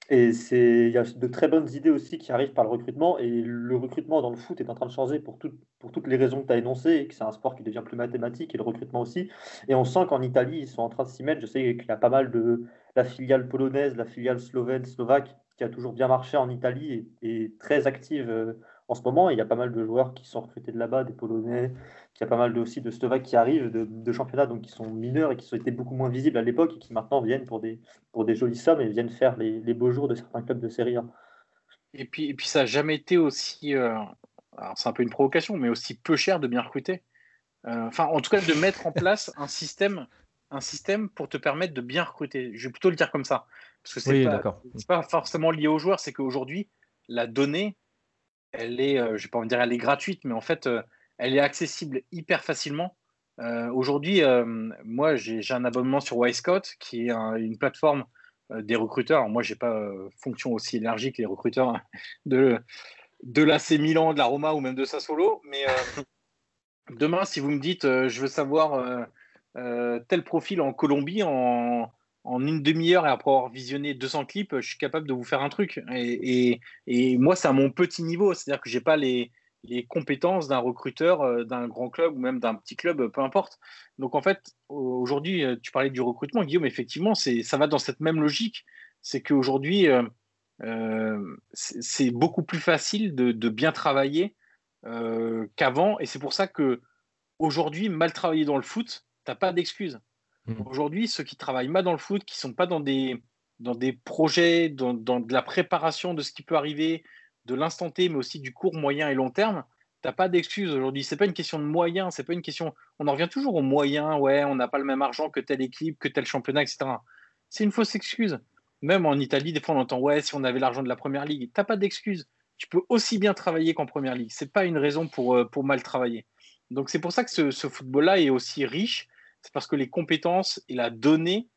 Et il y a de très bonnes idées aussi qui arrivent par le recrutement. Et le recrutement dans le foot est en train de changer pour, pour toutes les raisons que tu as énoncées, que c'est un sport qui devient plus mathématique, et le recrutement aussi. Et on sent qu'en Italie, ils sont en train de s'y mettre. Je sais qu'il y a pas mal de la filiale polonaise, la filiale slovène, slovaque, qui a toujours bien marché en Italie et, et très active euh, en ce moment. Il y a pas mal de joueurs qui sont recrutés de là-bas, des Polonais, il y a pas mal aussi de Slovaques qui arrivent de, championnats donc qui sont mineurs et qui ont été beaucoup moins visibles à l'époque et qui maintenant viennent pour des, pour des jolies sommes et viennent faire les, beaux jours de certains clubs de Serie A. Et puis, et puis ça n'a jamais été aussi, euh, c'est un peu une provocation, mais aussi peu cher de bien recruter. Euh, enfin, en tout cas, de mettre en place un système, un système pour te permettre de bien recruter. Je vais plutôt le dire comme ça. Parce que c'est pas, pas, forcément lié aux joueurs, c'est qu'aujourd'hui, la donnée, elle est, euh, je vais pas dire elle est gratuite, mais en fait, euh, elle est accessible hyper facilement. Euh, aujourd'hui, moi, j'ai un abonnement sur Wisecout, qui est une plateforme des recruteurs. moi, j'ai pas fonction aussi élargie que les recruteurs hein, de, de l'AC Milan, de la Roma ou même de Sassuolo. Mais <laughs> demain, si vous me dites, je veux savoir tel profil en Colombie, en, en une demi-heure et après avoir visionné 200 clips, je suis capable de vous faire un truc. Et, moi, c'est à mon petit niveau, c'est-à-dire que je n'ai pas les, compétences d'un recruteur euh, d'un grand club ou même d'un petit club, peu importe. Donc en fait, aujourd'hui, euh, tu parlais du recrutement, Guillaume, effectivement, ça va dans cette même logique. C'est qu'aujourd'hui, euh, c'est beaucoup plus facile de, bien travailler qu'avant. Et c'est pour ça que aujourd'hui, mal travailler dans le foot, tu n'as pas d'excuse. Mmh. Aujourd'hui, ceux qui travaillent mal dans le foot, qui ne sont pas dans des, dans des projets, dans, de la préparation de ce qui peut arriver, de l'instant T, mais aussi du court, moyen et long terme, tu n'as pas d'excuses aujourd'hui. Ce n'est pas une question de moyens, c'est pas une question. On en revient toujours aux moyens, ouais, on n'a pas le même argent que telle équipe, que tel championnat, etc. C'est une fausse excuse. Même en Italie, des fois, on entend, ouais, si on avait l'argent de la première ligue, tu n'as pas d'excuses. Tu peux aussi bien travailler qu'en première ligue. Ce n'est pas une raison pour, euh, pour mal travailler. Donc, c'est pour ça que ce, ce football-là est aussi riche c'est parce que les compétences et la donnée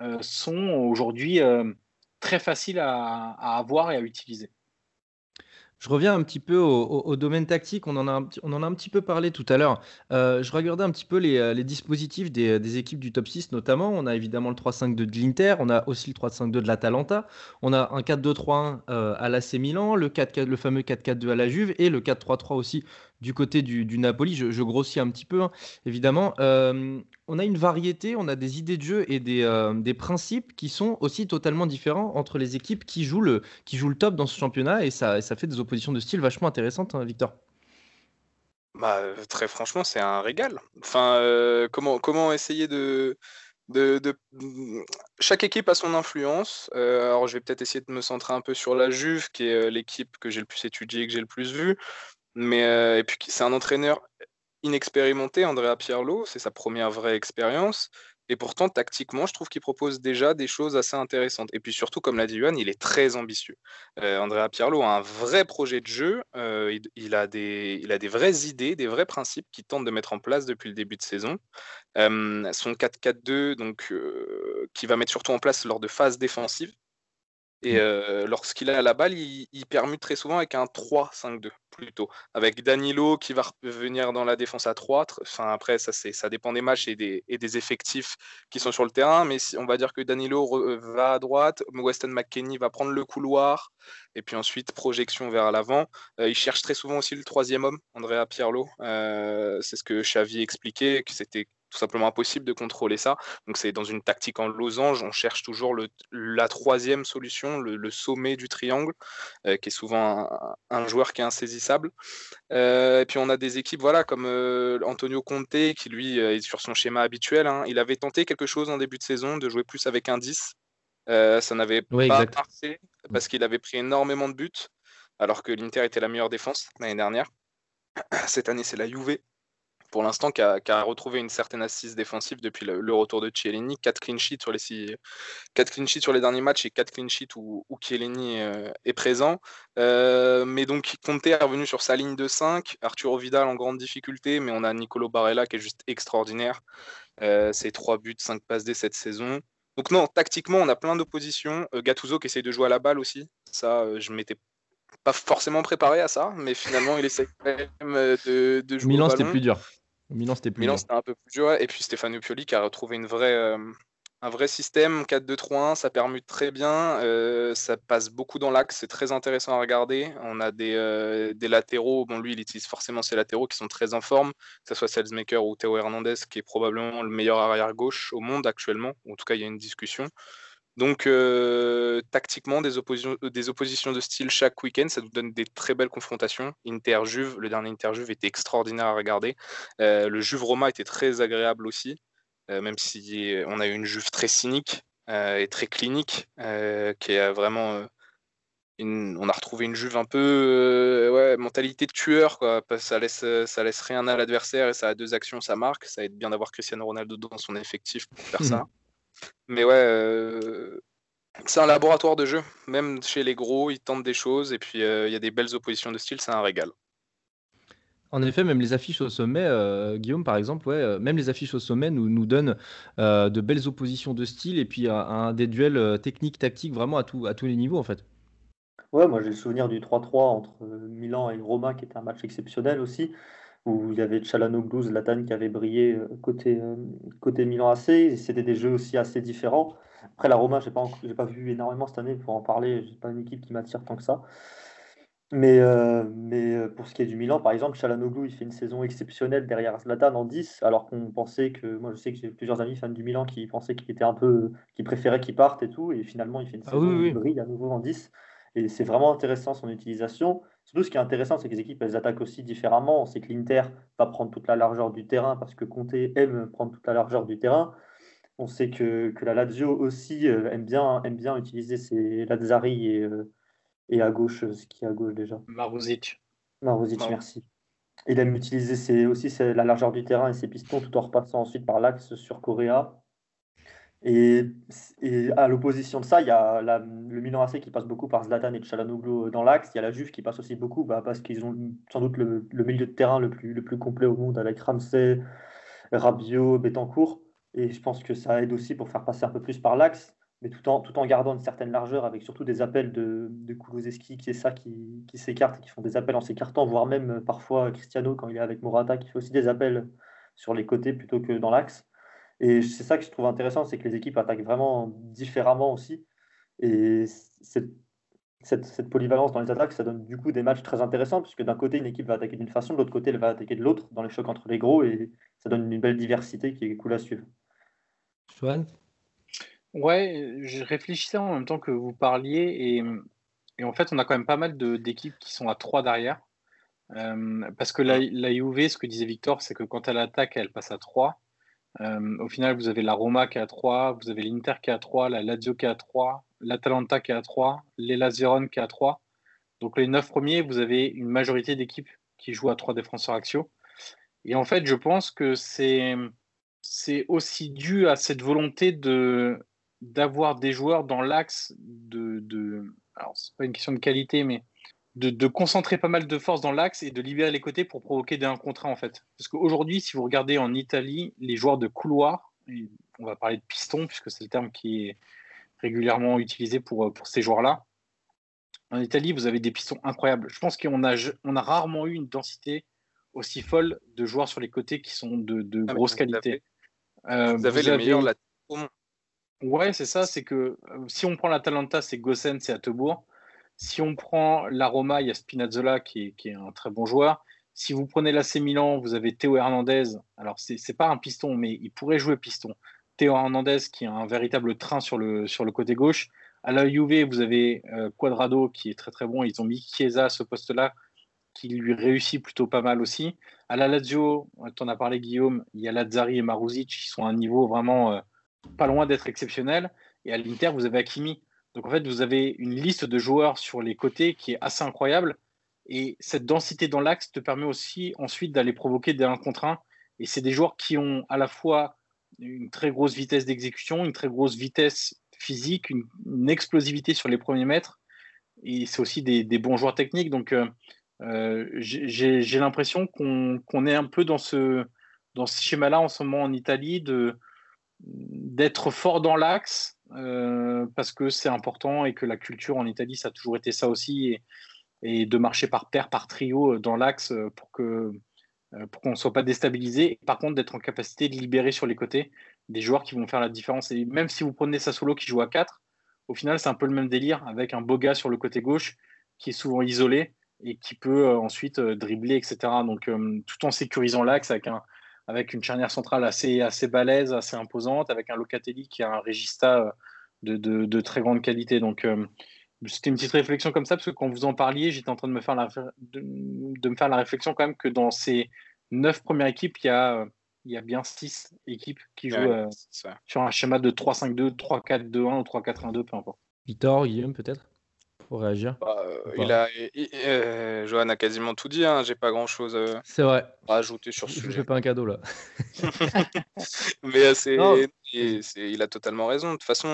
euh, sont aujourd'hui euh, très faciles à, avoir et à utiliser. Je reviens un petit peu au, domaine tactique, on en, a un, on en a un petit peu parlé tout à l'heure. Euh, je regardais un petit peu les, dispositifs des, équipes du top 6 notamment. On a évidemment le 3-5-2 de l'Inter, on a aussi le 3-5-2 de l'Atalanta, on a un 4-2-3-1 à l'AC Milan, le, 4 -4, le fameux 4-4-2 à la Juve et le 4-3-3 aussi du côté du, Napoli. Je, grossis un petit peu, hein, évidemment. on a une variété, on a des idées de jeu et des, principes qui sont aussi totalement différents entre les équipes qui jouent le, qui le top dans ce championnat et ça, ça fait des oppositions de style vachement intéressantes, hein, Victor. Bah, très franchement, c'est un régal. Enfin, comment, comment essayer de, de, mmh, chaque équipe a son influence. alors, je vais peut-être essayer de me centrer un peu sur la Juve, qui est l'équipe que j'ai le plus étudiée, que j'ai le plus vue. Mais et puis, c'est un entraîneur inexpérimenté, Andrea Pirlo. C'est sa première vraie expérience. Et pourtant, tactiquement, je trouve qu'il propose déjà des choses assez intéressantes. Et puis surtout, comme l'a dit Yuan, il est très ambitieux. Euh, Andrea Pirlo a un vrai projet de jeu. Euh, il, a des, il a des vraies idées, des vrais principes qu'il tente de mettre en place depuis le début de saison. Euh, son 4-4-2, donc, qui va mettre surtout en place lors de phases défensives. Et mmh. lorsqu'il a la balle, il, il, permute très souvent avec un 3-5-2 plutôt, avec Danilo qui va revenir dans la défense à 3. Enfin, après, ça, ça dépend des matchs et des, et des, effectifs qui sont sur le terrain, mais si, on va dire que Danilo va à droite, Weston McKenney va prendre le couloir, et puis ensuite projection vers l'avant. il cherche très souvent aussi le troisième homme, Andrea Pirlo. c'est ce que Xavi expliquait, que c'était tout simplement impossible de contrôler ça. Donc c'est dans une tactique en losange, on cherche toujours le, la troisième solution, le, sommet du triangle, euh, qui est souvent un, joueur qui est insaisissable. Euh, et puis on a des équipes voilà, comme euh, Antonio Conte, qui lui est sur son schéma habituel. Hein. Il avait tenté quelque chose en début de saison, de jouer plus avec un 10. ça n'avait pas marché parce qu'il avait pris énormément de buts, alors que l'Inter était la meilleure défense l'année dernière. Cette année, c'est la Juve pour l'instant, qui a, retrouvé une certaine assise défensive depuis le, retour de Chiellini. 4 clean sheets sur les, six, 4 clean sheets sur les derniers matchs et 4 clean sheets où, où Chiellini euh, est présent. Euh, mais donc, Conte est revenu sur sa ligne de 5. Arturo Vidal en grande difficulté, mais on a Nicolo Barella qui est juste extraordinaire. Euh, c'est 3 buts, 5 passes dès cette saison. Donc non, tactiquement, on a plein d'oppositions. Gattuso qui essaye de jouer à la balle aussi. Ça, je m'étais pas forcément préparé à ça, mais finalement, il essaye quand même de, de jouer. Milan, c'était plus dur. Milan, c'était plus un peu plus dur. Et puis Stéphane Pioli qui a retrouvé une vraie, euh, un vrai système 4-2-3-1. Ça permet très bien. Euh, ça passe beaucoup dans l'axe. C'est très intéressant à regarder. On a des, euh, des, latéraux. Bon, lui, il utilise forcément ses latéraux qui sont très en forme, que ce soit Salesmaker ou Théo Hernandez, qui est probablement le meilleur arrière-gauche au monde actuellement. En tout cas, il y a une discussion. Donc, tactiquement, des oppositions, des oppositions de style chaque week-end, ça nous donne des très belles confrontations. Inter-Juve, le dernier Inter-Juve était extraordinaire à regarder. le Juve-Roma était très agréable aussi, même si on a eu une Juve très cynique et très clinique, qui est vraiment. on a retrouvé une Juve un peu ouais, mentalité de tueur, quoi. Ça laisse, ça laisse rien à l'adversaire et ça a deux actions, ça marque. Ça aide bien d'avoir Cristiano Ronaldo dans son effectif pour faire ça. Mais ouais, euh, c'est un laboratoire de jeu. Même chez les gros, ils tentent des choses et puis euh, il y a des belles oppositions de style, c'est un régal. En effet, même les affiches au sommet, euh, Guillaume par exemple, ouais, même les affiches au sommet nous, nous donnent de belles oppositions de style et puis un, des duels techniques, tactiques vraiment à, tout, à tous les niveaux en fait. Ouais, moi j'ai le souvenir du 3-3 entre Milan et Roma qui était un match exceptionnel aussi où il y avait Chalanoglu, Zlatan qui avait brillé euh, côté, euh, côté Milan AC. C'était des jeux aussi assez différents. Après, la Roma, je n'ai pas, pas vu énormément cette année pour en parler. Je pas une équipe qui m'attire tant que ça. Mais, euh, mais pour ce qui est du Milan, par exemple, Chalanoglu, il fait une saison exceptionnelle derrière Zlatan en 10, alors qu'on pensait que. Moi, je sais que j'ai plusieurs amis fans du Milan qui pensaient qu'il était un peu. qui préféraient qu'il parte et tout. Et finalement, il fait une ah saison où il brille à nouveau en 10. Et c'est vraiment intéressant son utilisation. Surtout, ce qui est intéressant, c'est que les équipes, elles attaquent aussi différemment. On sait que l'Inter va prendre toute la largeur du terrain parce que Conte aime prendre toute la largeur du terrain. On sait que, que la Lazio aussi euh, aime, bien, aime bien utiliser ses Lazzari et, euh, et à gauche, euh, ce qui est à gauche déjà. Maruzic. Maruzic, merci. Il aime utiliser aussi la largeur du terrain et ses pistons tout en repassant ensuite par l'axe sur Correa. Et, à l'opposition de ça, il y a le Milan AC qui passe beaucoup par Zlatan et Chalanoglu dans l'axe. Il y a la Juve qui passe aussi beaucoup bah, parce qu'ils ont sans doute le, milieu de terrain le plus, le plus complet au monde avec Ramsey, Rabiot, Betancourt. Et je pense que ça aide aussi pour faire passer un peu plus par l'axe, mais tout en, tout en gardant une certaine largeur avec surtout des appels de, de Kulusevski qui est ça qui, font des appels en s'écartant, voire même parfois Cristiano quand il est avec Morata qui fait aussi des appels sur les côtés plutôt que dans l'axe. Et c'est ça que je trouve intéressant, c'est que les équipes attaquent vraiment différemment aussi. Et cette, polyvalence dans les attaques, ça donne du coup des matchs très intéressants, puisque d'un côté, une équipe va attaquer d'une façon, de l'autre côté, elle va attaquer de l'autre dans les chocs entre les gros, et ça donne une belle diversité qui est cool à suivre. Joanne Ouais, je réfléchissais en même temps que vous parliez, et, en fait, on a quand même pas mal d'équipes qui sont à 3 derrière. Euh, parce que la, la UV, ce que disait Victor, c'est que quand elle attaque, elle passe à 3. Euh, au final, vous avez la Roma qui est à 3, vous avez l'Inter qui est à 3, la Lazio qui est à 3, l'Atalanta qui est à 3, l'Elas Vérone qui est à 3. Donc les 9 premiers, vous avez une majorité d'équipes qui jouent à 3 défenseurs axiaux. Et en fait, je pense que c'est aussi dû à cette volonté de d'avoir des joueurs dans l'axe de, de alors c'est pas une question de qualité mais de, concentrer pas mal de force dans l'axe et de libérer les côtés pour provoquer des 1 contre 1 en fait. Parce qu'aujourd'hui, si vous regardez en Italie, les joueurs de couloir, on va parler de piston puisque c'est le terme qui est régulièrement utilisé pour, pour ces joueurs-là. En Italie, vous avez des pistons incroyables. Je pense qu'on a, on a rarement eu une densité aussi folle de joueurs sur les côtés qui sont de, de ah, grosse qualité. Euh, vous avez les meilleurs Ouais, c'est ça. C'est que euh, si on prend la Talenta, c'est Gossen, c'est Attebourg. Si on prend la Roma, il y a Spinazzola qui est, un très bon joueur. Si vous prenez l'AC Milan, vous avez Théo Hernandez. Alors, ce n'est pas un piston, mais il pourrait jouer piston. Théo Hernandez qui a un véritable train sur le, sur le côté gauche. À la Juve, vous avez euh, Quadrado qui est très très bon. Ils ont mis Chiesa à ce poste-là qui lui réussit plutôt pas mal aussi. À la Lazio, tu en as parlé Guillaume, il y a Lazzari et Maruzic qui sont à un niveau vraiment euh, pas loin d'être exceptionnel. Et à l'Inter, vous avez Hakimi. Donc en fait, vous avez une liste de joueurs sur les côtés qui est assez incroyable. Et cette densité dans l'axe te permet aussi ensuite d'aller provoquer des 1 contre 1. Et c'est des joueurs qui ont à la fois une très grosse vitesse d'exécution, une très grosse vitesse physique, une, explosivité sur les premiers mètres. Et c'est aussi des, bons joueurs techniques. Donc euh, euh, j'ai l'impression qu'on est un peu dans ce, dans ce schéma-là en ce moment en Italie d'être fort dans l'axe euh, parce que c'est important et que la culture en Italie, ça a toujours été ça aussi, et, de marcher par paire, par trio euh, dans l'axe euh, pour que pour qu'on ne soit pas déstabilisé. par contre, d'être en capacité de libérer sur les côtés des joueurs qui vont faire la différence. Et même si vous prenez Sassolo qui joue à 4, au final, c'est un peu le même délire avec un beau gars sur le côté gauche qui est souvent isolé et qui peut ensuite dribbler, etc. Donc, tout en sécurisant l'axe avec un, avec une charnière centrale assez, assez balèze, assez imposante, avec un Locatelli qui a un régista euh, de, de, très grande qualité. Donc, euh, c'était une petite réflexion comme ça, parce que quand vous en parliez, j'étais en train de me, faire la, de, me faire la réflexion quand même que dans ces neuf premières équipes, il y a, il y a bien six équipes qui jouent euh, sur un schéma de 3-5-2, 3-4-2-1 ou 3-4-1-2, peu importe. Victor, Guillaume, peut-être? Pour réagir bah, il a, euh, Johan a quasiment tout dit, hein, j'ai pas grand chose euh, à rajouter sur <laughs> ce sujet. Je fais pas un cadeau là. <laughs> Mais euh, c'est, il a totalement raison. De toute façon,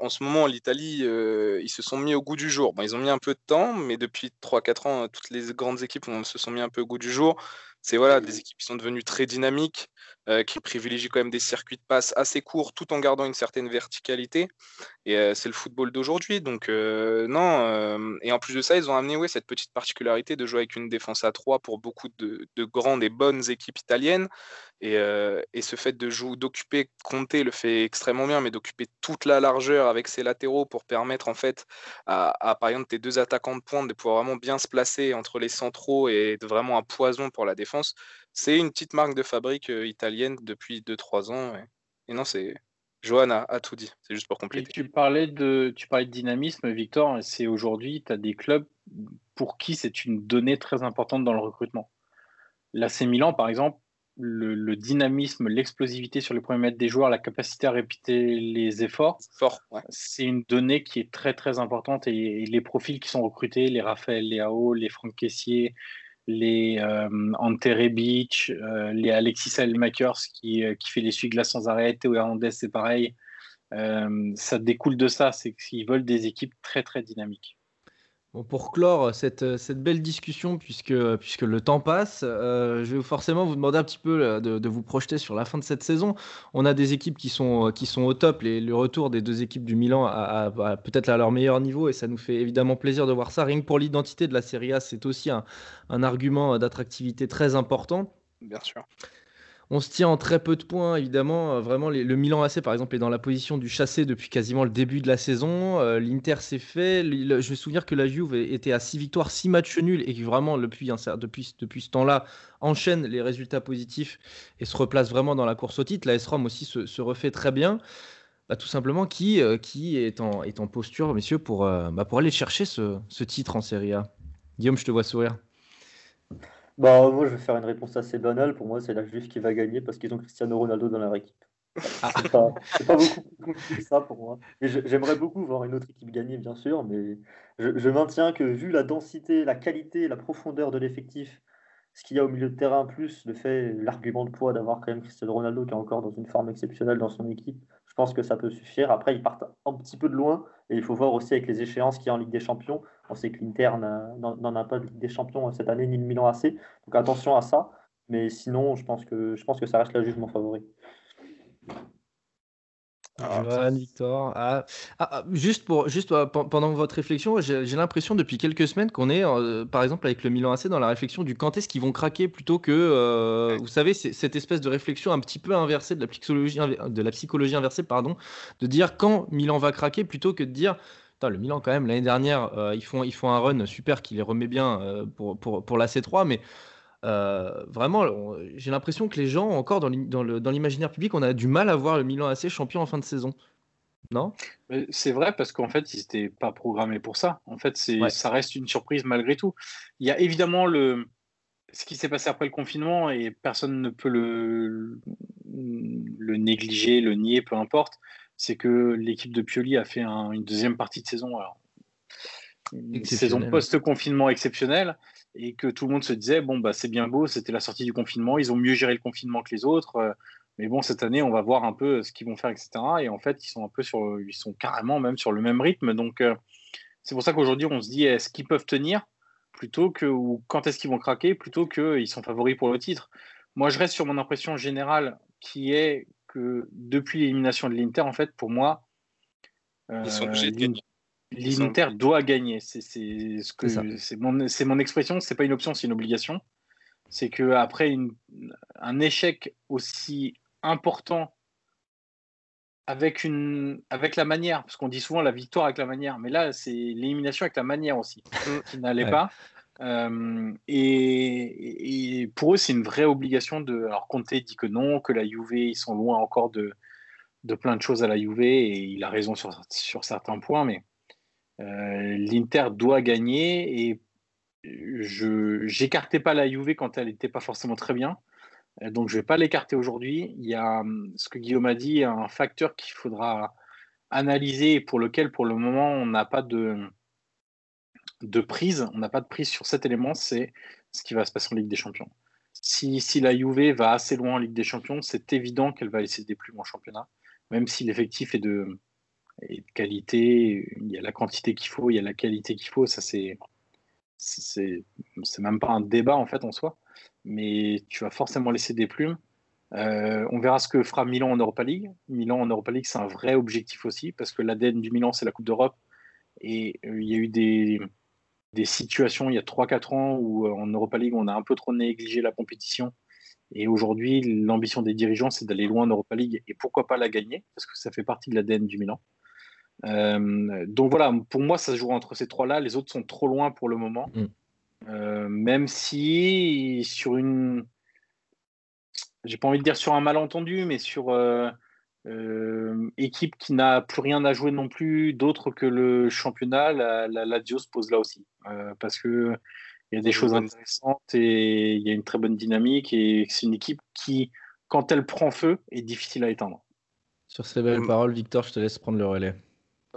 en ce moment, l'Italie, ils se sont mis au goût du jour. Bon, ils ont mis un peu de temps, mais depuis 3-4 ans, toutes les grandes équipes se sont mis un peu au goût du jour. C'est voilà, des équipes qui sont devenues très dynamiques, euh, qui privilégient quand même des circuits de passe assez courts tout en gardant une certaine verticalité. Et euh, c'est le football d'aujourd'hui. Donc, euh, non. et en plus de ça, ils ont amené cette petite particularité de jouer avec une défense à 3 pour beaucoup de, grandes et bonnes équipes italiennes. Et, ce fait de jouer, d'occuper, Conte le fait extrêmement bien, mais d'occuper toute la largeur avec ses latéraux pour permettre en fait à, par exemple tes deux attaquants de pointe de pouvoir vraiment bien se placer entre les centraux et de vraiment un poison pour la défense c'est une petite marque de fabrique euh, italienne depuis 2-3 ans. Et, non, c'est. Johanna a, tout dit, c'est juste pour compléter. tu parlais, de, tu parlais de dynamisme, Victor, c'est aujourd'hui, tu as des clubs pour qui c'est une donnée très importante dans le recrutement. L'AC Milan, par exemple, le, dynamisme, l'explosivité sur les premiers mètres des joueurs, la capacité à répéter les efforts, c'est une donnée qui est très très importante et, les profils qui sont recrutés, les Raphaël Léao, les Franck Caissier, les euh, Beach, euh, les Alexis Almakers qui, euh, qui fait les glace sans arrêt, Théo Hernandez c'est pareil. Euh, ça découle de ça, c'est qu'ils veulent des équipes très très dynamiques pour clore cette, cette, belle discussion, puisque, puisque le temps passe, euh, je vais forcément vous demander un petit peu euh, de, vous projeter sur la fin de cette saison. On a des équipes qui sont, qui sont au top, les, le retour des deux équipes du Milan à, peut-être à leur meilleur niveau, et ça nous fait évidemment plaisir de voir ça. Rien que pour l'identité de la Serie A, c'est aussi un, un argument d'attractivité très important. Bien sûr. On se tient en très peu de points, évidemment. Vraiment, le Milan AC, par exemple, est dans la position du chassé depuis quasiment le début de la saison. L'Inter s'est fait. je me souvenir que la Juve était à 6 victoires, 6 matchs nuls et qui vraiment, depuis, depuis, depuis ce temps-là, enchaîne les résultats positifs et se replace vraiment dans la course au titre. La S-Rom aussi se, refait très bien. Bah, tout simplement, qui, qui est, en, est en posture, messieurs, pour, bah, pour aller chercher ce, ce titre en Serie A? Guillaume, je te vois sourire. Bah, moi, je vais faire une réponse assez banale. Pour moi, c'est la Juve qui va gagner parce qu'ils ont Cristiano Ronaldo dans leur équipe. Ah. C'est pas, pas, beaucoup plus ça pour moi. J'aimerais beaucoup voir une autre équipe gagner, bien sûr, mais je, je, maintiens que vu la densité, la qualité, la profondeur de l'effectif, ce qu'il y a au milieu de terrain, plus le fait, l'argument de poids d'avoir quand même Cristiano Ronaldo qui est encore dans une forme exceptionnelle dans son équipe, je pense que ça peut suffire. Après, ils partent un petit peu de loin et il faut voir aussi avec les échéances qu'il y a en Ligue des Champions. On sait que l'Inter n'en a pas de Ligue des Champions cette année, ni le Milan AC. Donc attention à ça. Mais sinon, je pense que, je pense que ça reste la jugement favori. Ah, Victor. Ah, ah, juste pour, juste euh, pendant votre réflexion, j'ai l'impression depuis quelques semaines qu'on est, euh, par exemple, avec le Milan AC, dans la réflexion du quand est-ce qu'ils vont craquer plutôt que, euh, vous savez, cette espèce de réflexion un petit peu inversée de la psychologie, de la psychologie inversée, pardon, de dire quand Milan va craquer plutôt que de dire le Milan, quand même, l'année dernière, ils, font, ils font un run super qui les remet bien pour, pour, pour la C3, mais euh, vraiment, j'ai l'impression que les gens, encore dans l'imaginaire public, on a du mal à voir le Milan AC champion en fin de saison. Non? C'est vrai parce qu'en fait, ils n'étaient pas programmés pour ça. En fait, ça reste une surprise malgré tout. Il y a évidemment le, ce qui s'est passé après le confinement et personne ne peut le, le négliger, le nier, peu importe. C'est que l'équipe de Pioli a fait une deuxième partie de saison. une saison post-confinement exceptionnelle et que tout le monde se disait bon bah c'est bien beau, c'était la sortie du confinement, ils ont mieux géré le confinement que les autres, euh, mais bon cette année on va voir un peu ce qu'ils vont faire etc. Et en fait ils sont un peu sur, ils sont carrément même sur le même rythme, donc euh, c'est pour ça qu'aujourd'hui on se dit est-ce qu'ils peuvent tenir plutôt que ou quand est-ce qu'ils vont craquer plutôt qu'ils sont favoris pour le titre? Moi je reste sur mon impression générale qui est que depuis l'élimination de l'Inter en fait pour moi sont obligés L'Inter doit gagner. C'est ce que c'est mon, mon expression. C'est pas une option, c'est une obligation. C'est que après un échec aussi important avec une avec la manière, parce qu'on dit souvent la victoire avec la manière, mais là c'est l'élimination avec la manière aussi mm. qui n'allait pas. Euh, et, pour eux, c'est une vraie obligation de. Alors, Conte dit que non, que la Juve, ils sont loin encore de, de plein de choses à la Juve, et il a raison sur, sur certains points, mais euh, L'Inter doit gagner et je n'écartais pas la Juve quand elle n'était pas forcément très bien. Euh, donc je ne vais pas l'écarter aujourd'hui. Il y a ce que Guillaume a dit, un facteur qu'il faudra analyser et pour lequel pour le moment on n'a pas de, de prise, on n'a pas de prise sur cet élément, c'est ce qui va se passer en Ligue des Champions. Si, si la Juve va assez loin en Ligue des Champions, c'est évident qu'elle va laisser des plumes en championnat, même si l'effectif est de, qualité. Il y a la quantité qu'il faut, il y a la qualité qu'il faut. Ça, c'est, c'est, même pas un débat en fait en soi. Mais tu vas forcément laisser des plumes. Euh, on verra ce que fera Milan en Europa League. Milan en Europa League, c'est un vrai objectif aussi parce que l'ADN du Milan, c'est la Coupe d'Europe. Et euh, il y a eu des, des situations il y a 3-4 ans où euh, en Europa League, on a un peu trop négligé la compétition. Et aujourd'hui, l'ambition des dirigeants, c'est d'aller loin en Europa League et pourquoi pas la gagner, parce que ça fait partie de l'ADN du Milan. Euh, donc voilà, pour moi, ça se joue entre ces trois-là. Les autres sont trop loin pour le moment. Mm. Euh, même si sur une. J'ai pas envie de dire sur un malentendu, mais sur euh, équipe qui n'a plus rien à jouer non plus d'autre que le championnat, la, la, se pose là aussi. parce que il y a des choses intéressantes et il y a une très bonne dynamique et c'est une équipe qui, quand elle prend feu, est difficile à éteindre. Sur ces belles mm. paroles, Victor, je te laisse prendre le relais.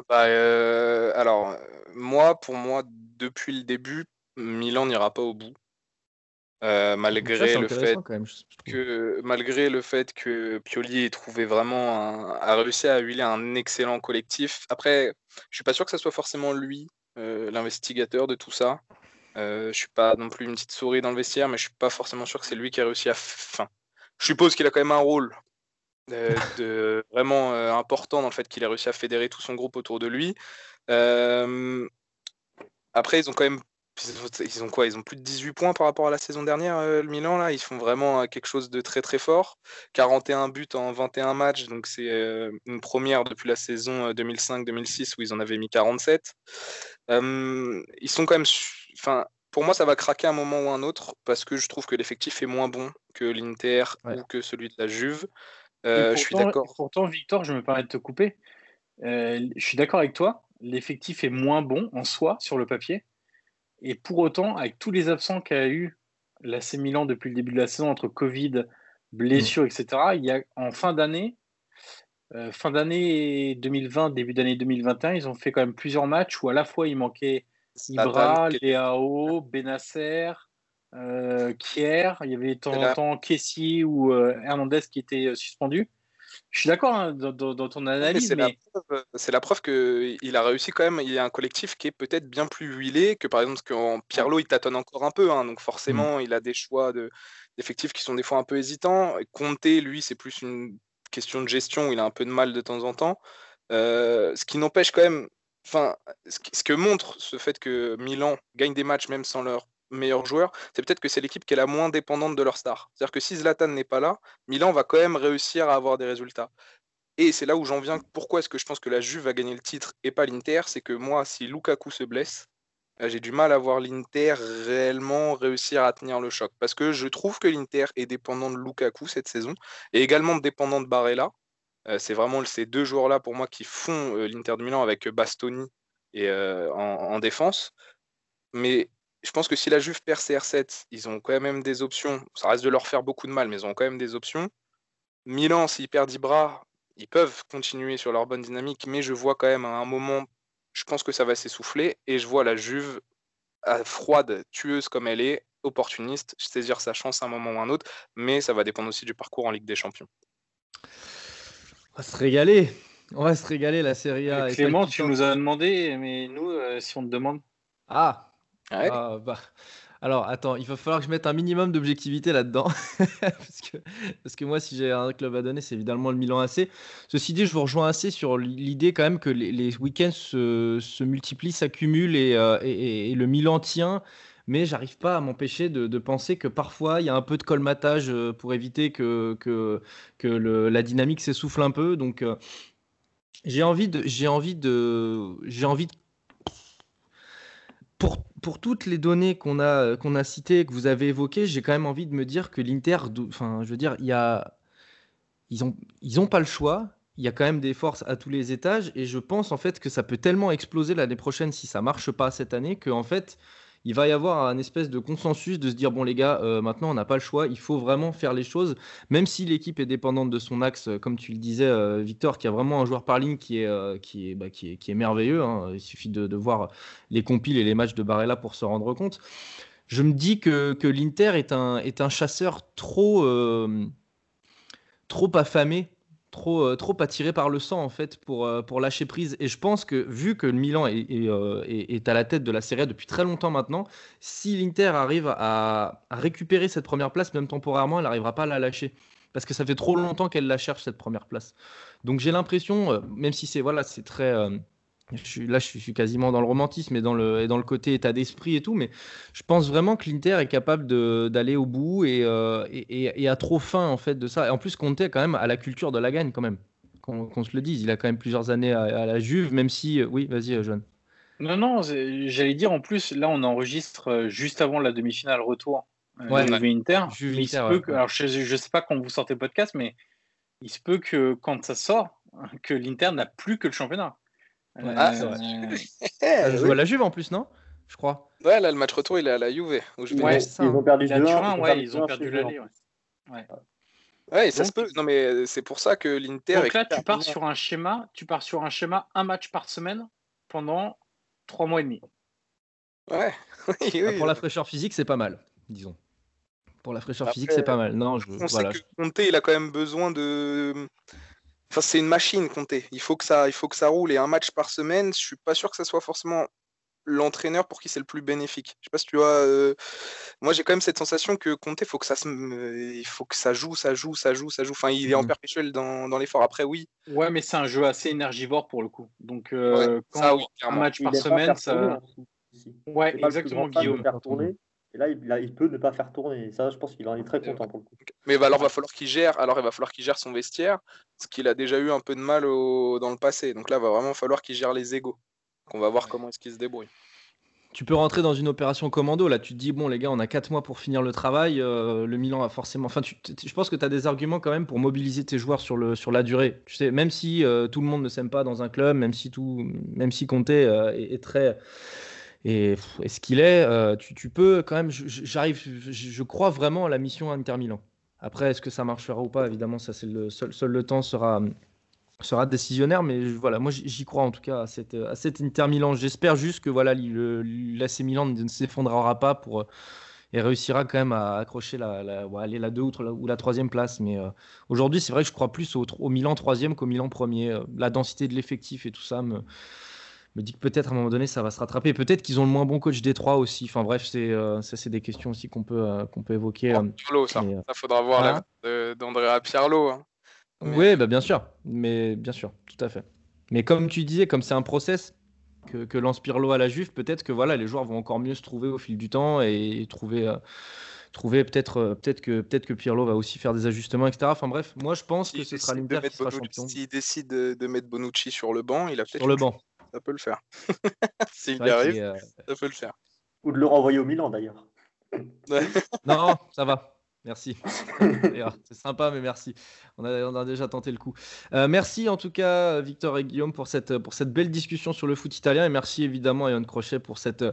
Bah, euh, alors, moi, pour moi, depuis le début, Milan n'ira pas au bout. Euh, malgré le fait que malgré le fait que Pioli ait trouvé vraiment a réussi à huiler un excellent collectif. Après, je suis pas sûr que ce soit forcément lui euh, l'investigateur de tout ça. je suis pas non plus une petite souris dans le vestiaire, mais je suis pas forcément sûr que c'est lui qui a réussi à. Enfin, je suppose qu'il a quand même un rôle euh, de, <laughs> vraiment euh, important dans le fait qu'il a réussi à fédérer tout son groupe autour de lui. Euh, après, ils ont quand même ils ont quoi? Ils ont plus de 18 points par rapport à la saison dernière, le Milan. Là, ils font vraiment quelque chose de très très fort. 41 buts en 21 matchs, donc c'est une première depuis la saison 2005-2006 où ils en avaient mis 47. ils sont quand même, enfin, pour moi, ça va craquer un moment ou un autre parce que je trouve que l'effectif est moins bon que l'Inter ou que celui de la Juve. je suis d'accord. Pourtant, Victor, je me permets de te couper. je suis d'accord avec toi. L'effectif est moins bon en soi sur le papier. Et pour autant, avec tous les absents qu'a eu l'AC Milan depuis le début de la saison entre Covid, blessures, mm. etc., il y a en fin d'année, euh, fin d'année 2020, début d'année 2021, ils ont fait quand même plusieurs matchs où à la fois il manquait Ibra, Léao, Benasser, euh, Kier, il y avait de temps en temps Kessi ou euh, Hernandez qui étaient suspendus. Je suis d'accord hein, dans, ton analyse. C'est la preuve qu'il a réussi quand même. Il y a un collectif qui est peut-être bien plus huilé que par exemple quand Pierlo il tâtonne encore un peu. Hein, donc forcément, mmh. il a des choix d'effectifs qui sont des fois un peu hésitants. Conte, lui, c'est plus une question de gestion. Il a un peu de mal de temps en temps. Euh, ce qui n'empêche quand même. Enfin, ce que montre ce fait que Milan gagne des matchs même sans leur meilleurs joueurs, c'est peut-être que c'est l'équipe qui est la moins dépendante de leur star. C'est-à-dire que si Zlatan n'est pas là, Milan va quand même réussir à avoir des résultats. Et c'est là où j'en viens. Pourquoi est-ce que je pense que la Juve va gagner le titre et pas l'Inter C'est que moi, si Lukaku se blesse, euh, j'ai du mal à voir l'Inter réellement réussir à tenir le choc. Parce que je trouve que l'Inter est dépendant de Lukaku cette saison et également dépendant de Barella. Euh, c'est vraiment ces deux joueurs-là pour moi qui font euh, l'Inter de Milan avec Bastoni et, en, en, défense. Mais je pense que si la Juve perd CR7, ils ont quand même des options. Ça reste de leur faire beaucoup de mal, mais ils ont quand même des options. Milan, s'ils perdent Ibra, ils peuvent continuer sur leur bonne dynamique, mais je vois quand même à un moment, je pense que ça va s'essouffler, et je vois la Juve froide, tueuse comme elle est, opportuniste, saisir sa chance à un moment ou un autre, mais ça va dépendre aussi du parcours en Ligue des Champions. On va se régaler. On va se régaler la Serie A. Clément, tu nous as demandé, mais nous, euh, si on te demande. Ah, ah, bah, alors, attends, il va falloir que je mette un minimum d'objectivité là-dedans. <laughs> parce, que, parce que moi, si j'ai un club à donner, c'est évidemment le Milan AC. Ceci dit, je vous rejoins assez sur l'idée quand même que les, week-ends se, multiplient, s'accumulent euh, et, et, le Milan tient. Mais j'arrive pas à m'empêcher de, penser que parfois il y a un peu de colmatage euh, pour éviter que, que, que la dynamique s'essouffle un peu. Donc, euh, j'ai envie de, j'ai envie de, j'ai envie de pour, pour, toutes les données qu'on a, qu'on a citées, que vous avez évoquées, j'ai quand même envie de me dire que l'Inter, enfin, je veux dire, y a, ils n'ont ils ont pas le choix. Il y a quand même des forces à tous les étages et je pense en fait que ça peut tellement exploser l'année prochaine si ça marche pas cette année que en fait il va y avoir un espèce de consensus de se dire bon les gars, euh, maintenant on n'a pas le choix, il faut vraiment faire les choses, même si l'équipe est dépendante de son axe, euh, comme tu le disais euh, Victor, qui a vraiment un joueur par ligne qui est, bah, qui est, merveilleux. Hein. Il suffit de, voir les compiles et les matchs de Barella pour se rendre compte. Je me dis que, que l'Inter est un, est un chasseur trop, trop affamé trop, euh, trop attiré par le sang en fait pour, euh, pour lâcher prise. Et je pense que vu que le Milan est, est, euh, est, à la tête de la Serie A depuis très longtemps maintenant, si l'Inter arrive à, à, récupérer cette première place, même temporairement, elle n'arrivera pas à la lâcher. Parce que ça fait trop longtemps qu'elle la cherche, cette première place. Donc j'ai l'impression, même si c'est voilà, c'est très je suis, là, je suis quasiment dans le romantisme et dans le, et dans le côté état d'esprit et tout, mais je pense vraiment que l'Inter est capable d'aller au bout et, euh, et, et, a trop faim en fait de ça. Et en plus, Conte quand même à la culture de la gagne quand même, qu'on se le dise. Il a quand même plusieurs années à, la Juve, même si, euh, oui, vas-y, euh, John. Non, non, j'allais dire en plus, là, on enregistre juste avant la demi-finale retour. Ouais, Inter. Juve alors, je, ne sais pas quand vous sortez le podcast, mais il se peut que quand ça sort, que l'Inter n'a plus que le championnat. Ah, c'est vrai. Elle joue à la Juve en plus, non? Je crois. Ouais, là, le match retour, il est à la Juve. Où je ouais, ils ont perdu 2 Turin, ouais, ils ont perdu l'aller. Ouais. Ouais, ça se peut. Non, mais c'est pour ça que l'Inter. Donc là, tu pars sur un schéma, tu pars sur un schéma, un match par semaine pendant 3 mois et demi. Ouais. <laughs> oui, bah, pour la fraîcheur physique, c'est pas mal, disons. Pour la fraîcheur physique, c'est pas mal. Non, je, on voilà. sait que Conte, il a quand même besoin de Enfin, c'est une machine, Comté. Il faut que ça, il faut que ça roule et un match par semaine. Je suis pas sûr que ça soit forcément l'entraîneur pour qui c'est le plus bénéfique. Je sais pas si tu vois. Euh, moi, j'ai quand même cette sensation que Comté, faut que ça se, il faut que ça joue, ça joue, ça joue, ça joue. Enfin, il est en mmh. perpétuel dans, dans l'effort. Après, oui. Ouais, mais c'est un jeu assez énergivore pour le coup. Donc, euh, quand un match par semaine, ça. aussi. Ouais, exactement, Guillaume. Là il, peut ne pas faire tourner. Et ça, je pense qu'il en est très content pour le coup. Mais bah, alors, va falloir qu'il gère. Alors, il va falloir qu'il gère son vestiaire, ce qu'il a déjà eu un peu de mal dans le passé. Donc là, il va vraiment falloir qu'il gère les égaux. On va voir comment est-ce qu'il se débrouille tu peux rentrer dans une opération commando. Là, tu te dis, bon, les gars, on a 4 mois pour finir le travail. Euh, le Milan a forcément. Enfin, je pense que tu as des arguments quand même pour mobiliser tes joueurs sur, le, sur la durée. Tu sais, même si euh, tout le monde ne s'aime pas dans un club, même si, tout, même si Conte euh, est, très. Et, ce qu'il est, tu, peux quand même. J'arrive, je, crois vraiment à la mission Inter Milan. Après, est-ce que ça marchera ou pas Évidemment, ça c'est le seul, le temps sera, sera décisionnaire, mais voilà, moi j'y crois en tout cas à cette, Inter Milan. J'espère juste que voilà, l'AC Milan ne s'effondrera pas pour euh, et réussira quand même à accrocher la, la, aller la 2 ou, ou, la troisième place. Mais euh, aujourd'hui, c'est vrai que je crois plus au, au Milan troisième qu'au Milan premier. Euh, la densité de l'effectif et tout ça me, me dit que peut-être à un moment donné ça va se rattraper. Peut-être qu'ils ont le moins bon coach des trois aussi. Enfin bref, c'est ça c'est des questions aussi qu'on peut qu'on peut évoquer. Pirlo, ça. ça faudra voir hein d'Andrea Pirlo. Hein. Oui, bah, bien sûr, mais bien sûr, tout à fait. Mais comme tu disais, comme c'est un process que, que lance Pirlo à la Juve, peut-être que voilà, les joueurs vont encore mieux se trouver au fil du temps et trouver, euh, trouver peut-être euh, peut-être que peut-être que Pirlo va aussi faire des ajustements, etc. Enfin bref, moi je pense que ce sera l'Inter qui sera champion. S'il décide de, mettre Bonucci sur le banc, il a peut-être sur le banc. Ça peut le faire. <laughs> S'il y arrive, euh, ça peut le faire. Ou de le renvoyer au Milan d'ailleurs. <laughs> non, ça va. Merci. <laughs> c'est sympa, mais merci. On a, déjà tenté le coup. Euh, merci en tout cas, Victor et Guillaume, pour cette, pour cette belle discussion sur le foot italien. Et merci évidemment à Yann Crochet pour, cette,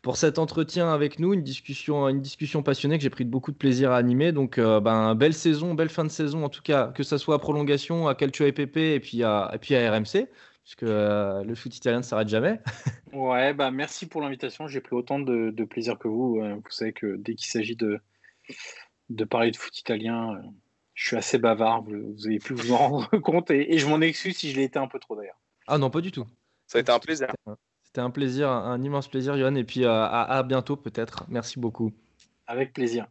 pour cet entretien avec nous. Une discussion, une discussion passionnée que j'ai pris beaucoup de plaisir à animer. Donc, euh, ben, belle saison, belle fin de saison, en tout cas, que ce soit à prolongation, à Calcio EPP et puis à, et puis à RMC puisque euh, le foot italien ne s'arrête jamais. <laughs> ouais, bah merci pour l'invitation. J'ai pris autant de, de, plaisir que vous. Vous savez que dès qu'il s'agit de, de parler de foot italien. Euh, je suis assez bavard, vous, avez pu vous en <laughs> rendre compte, et, je m'en excuse si je l'ai été un peu trop d'ailleurs. Ah non, pas du tout. Ça a été un plaisir. C'était un plaisir, un immense plaisir, Johan, et puis euh, à bientôt peut-être. Merci beaucoup. Avec plaisir.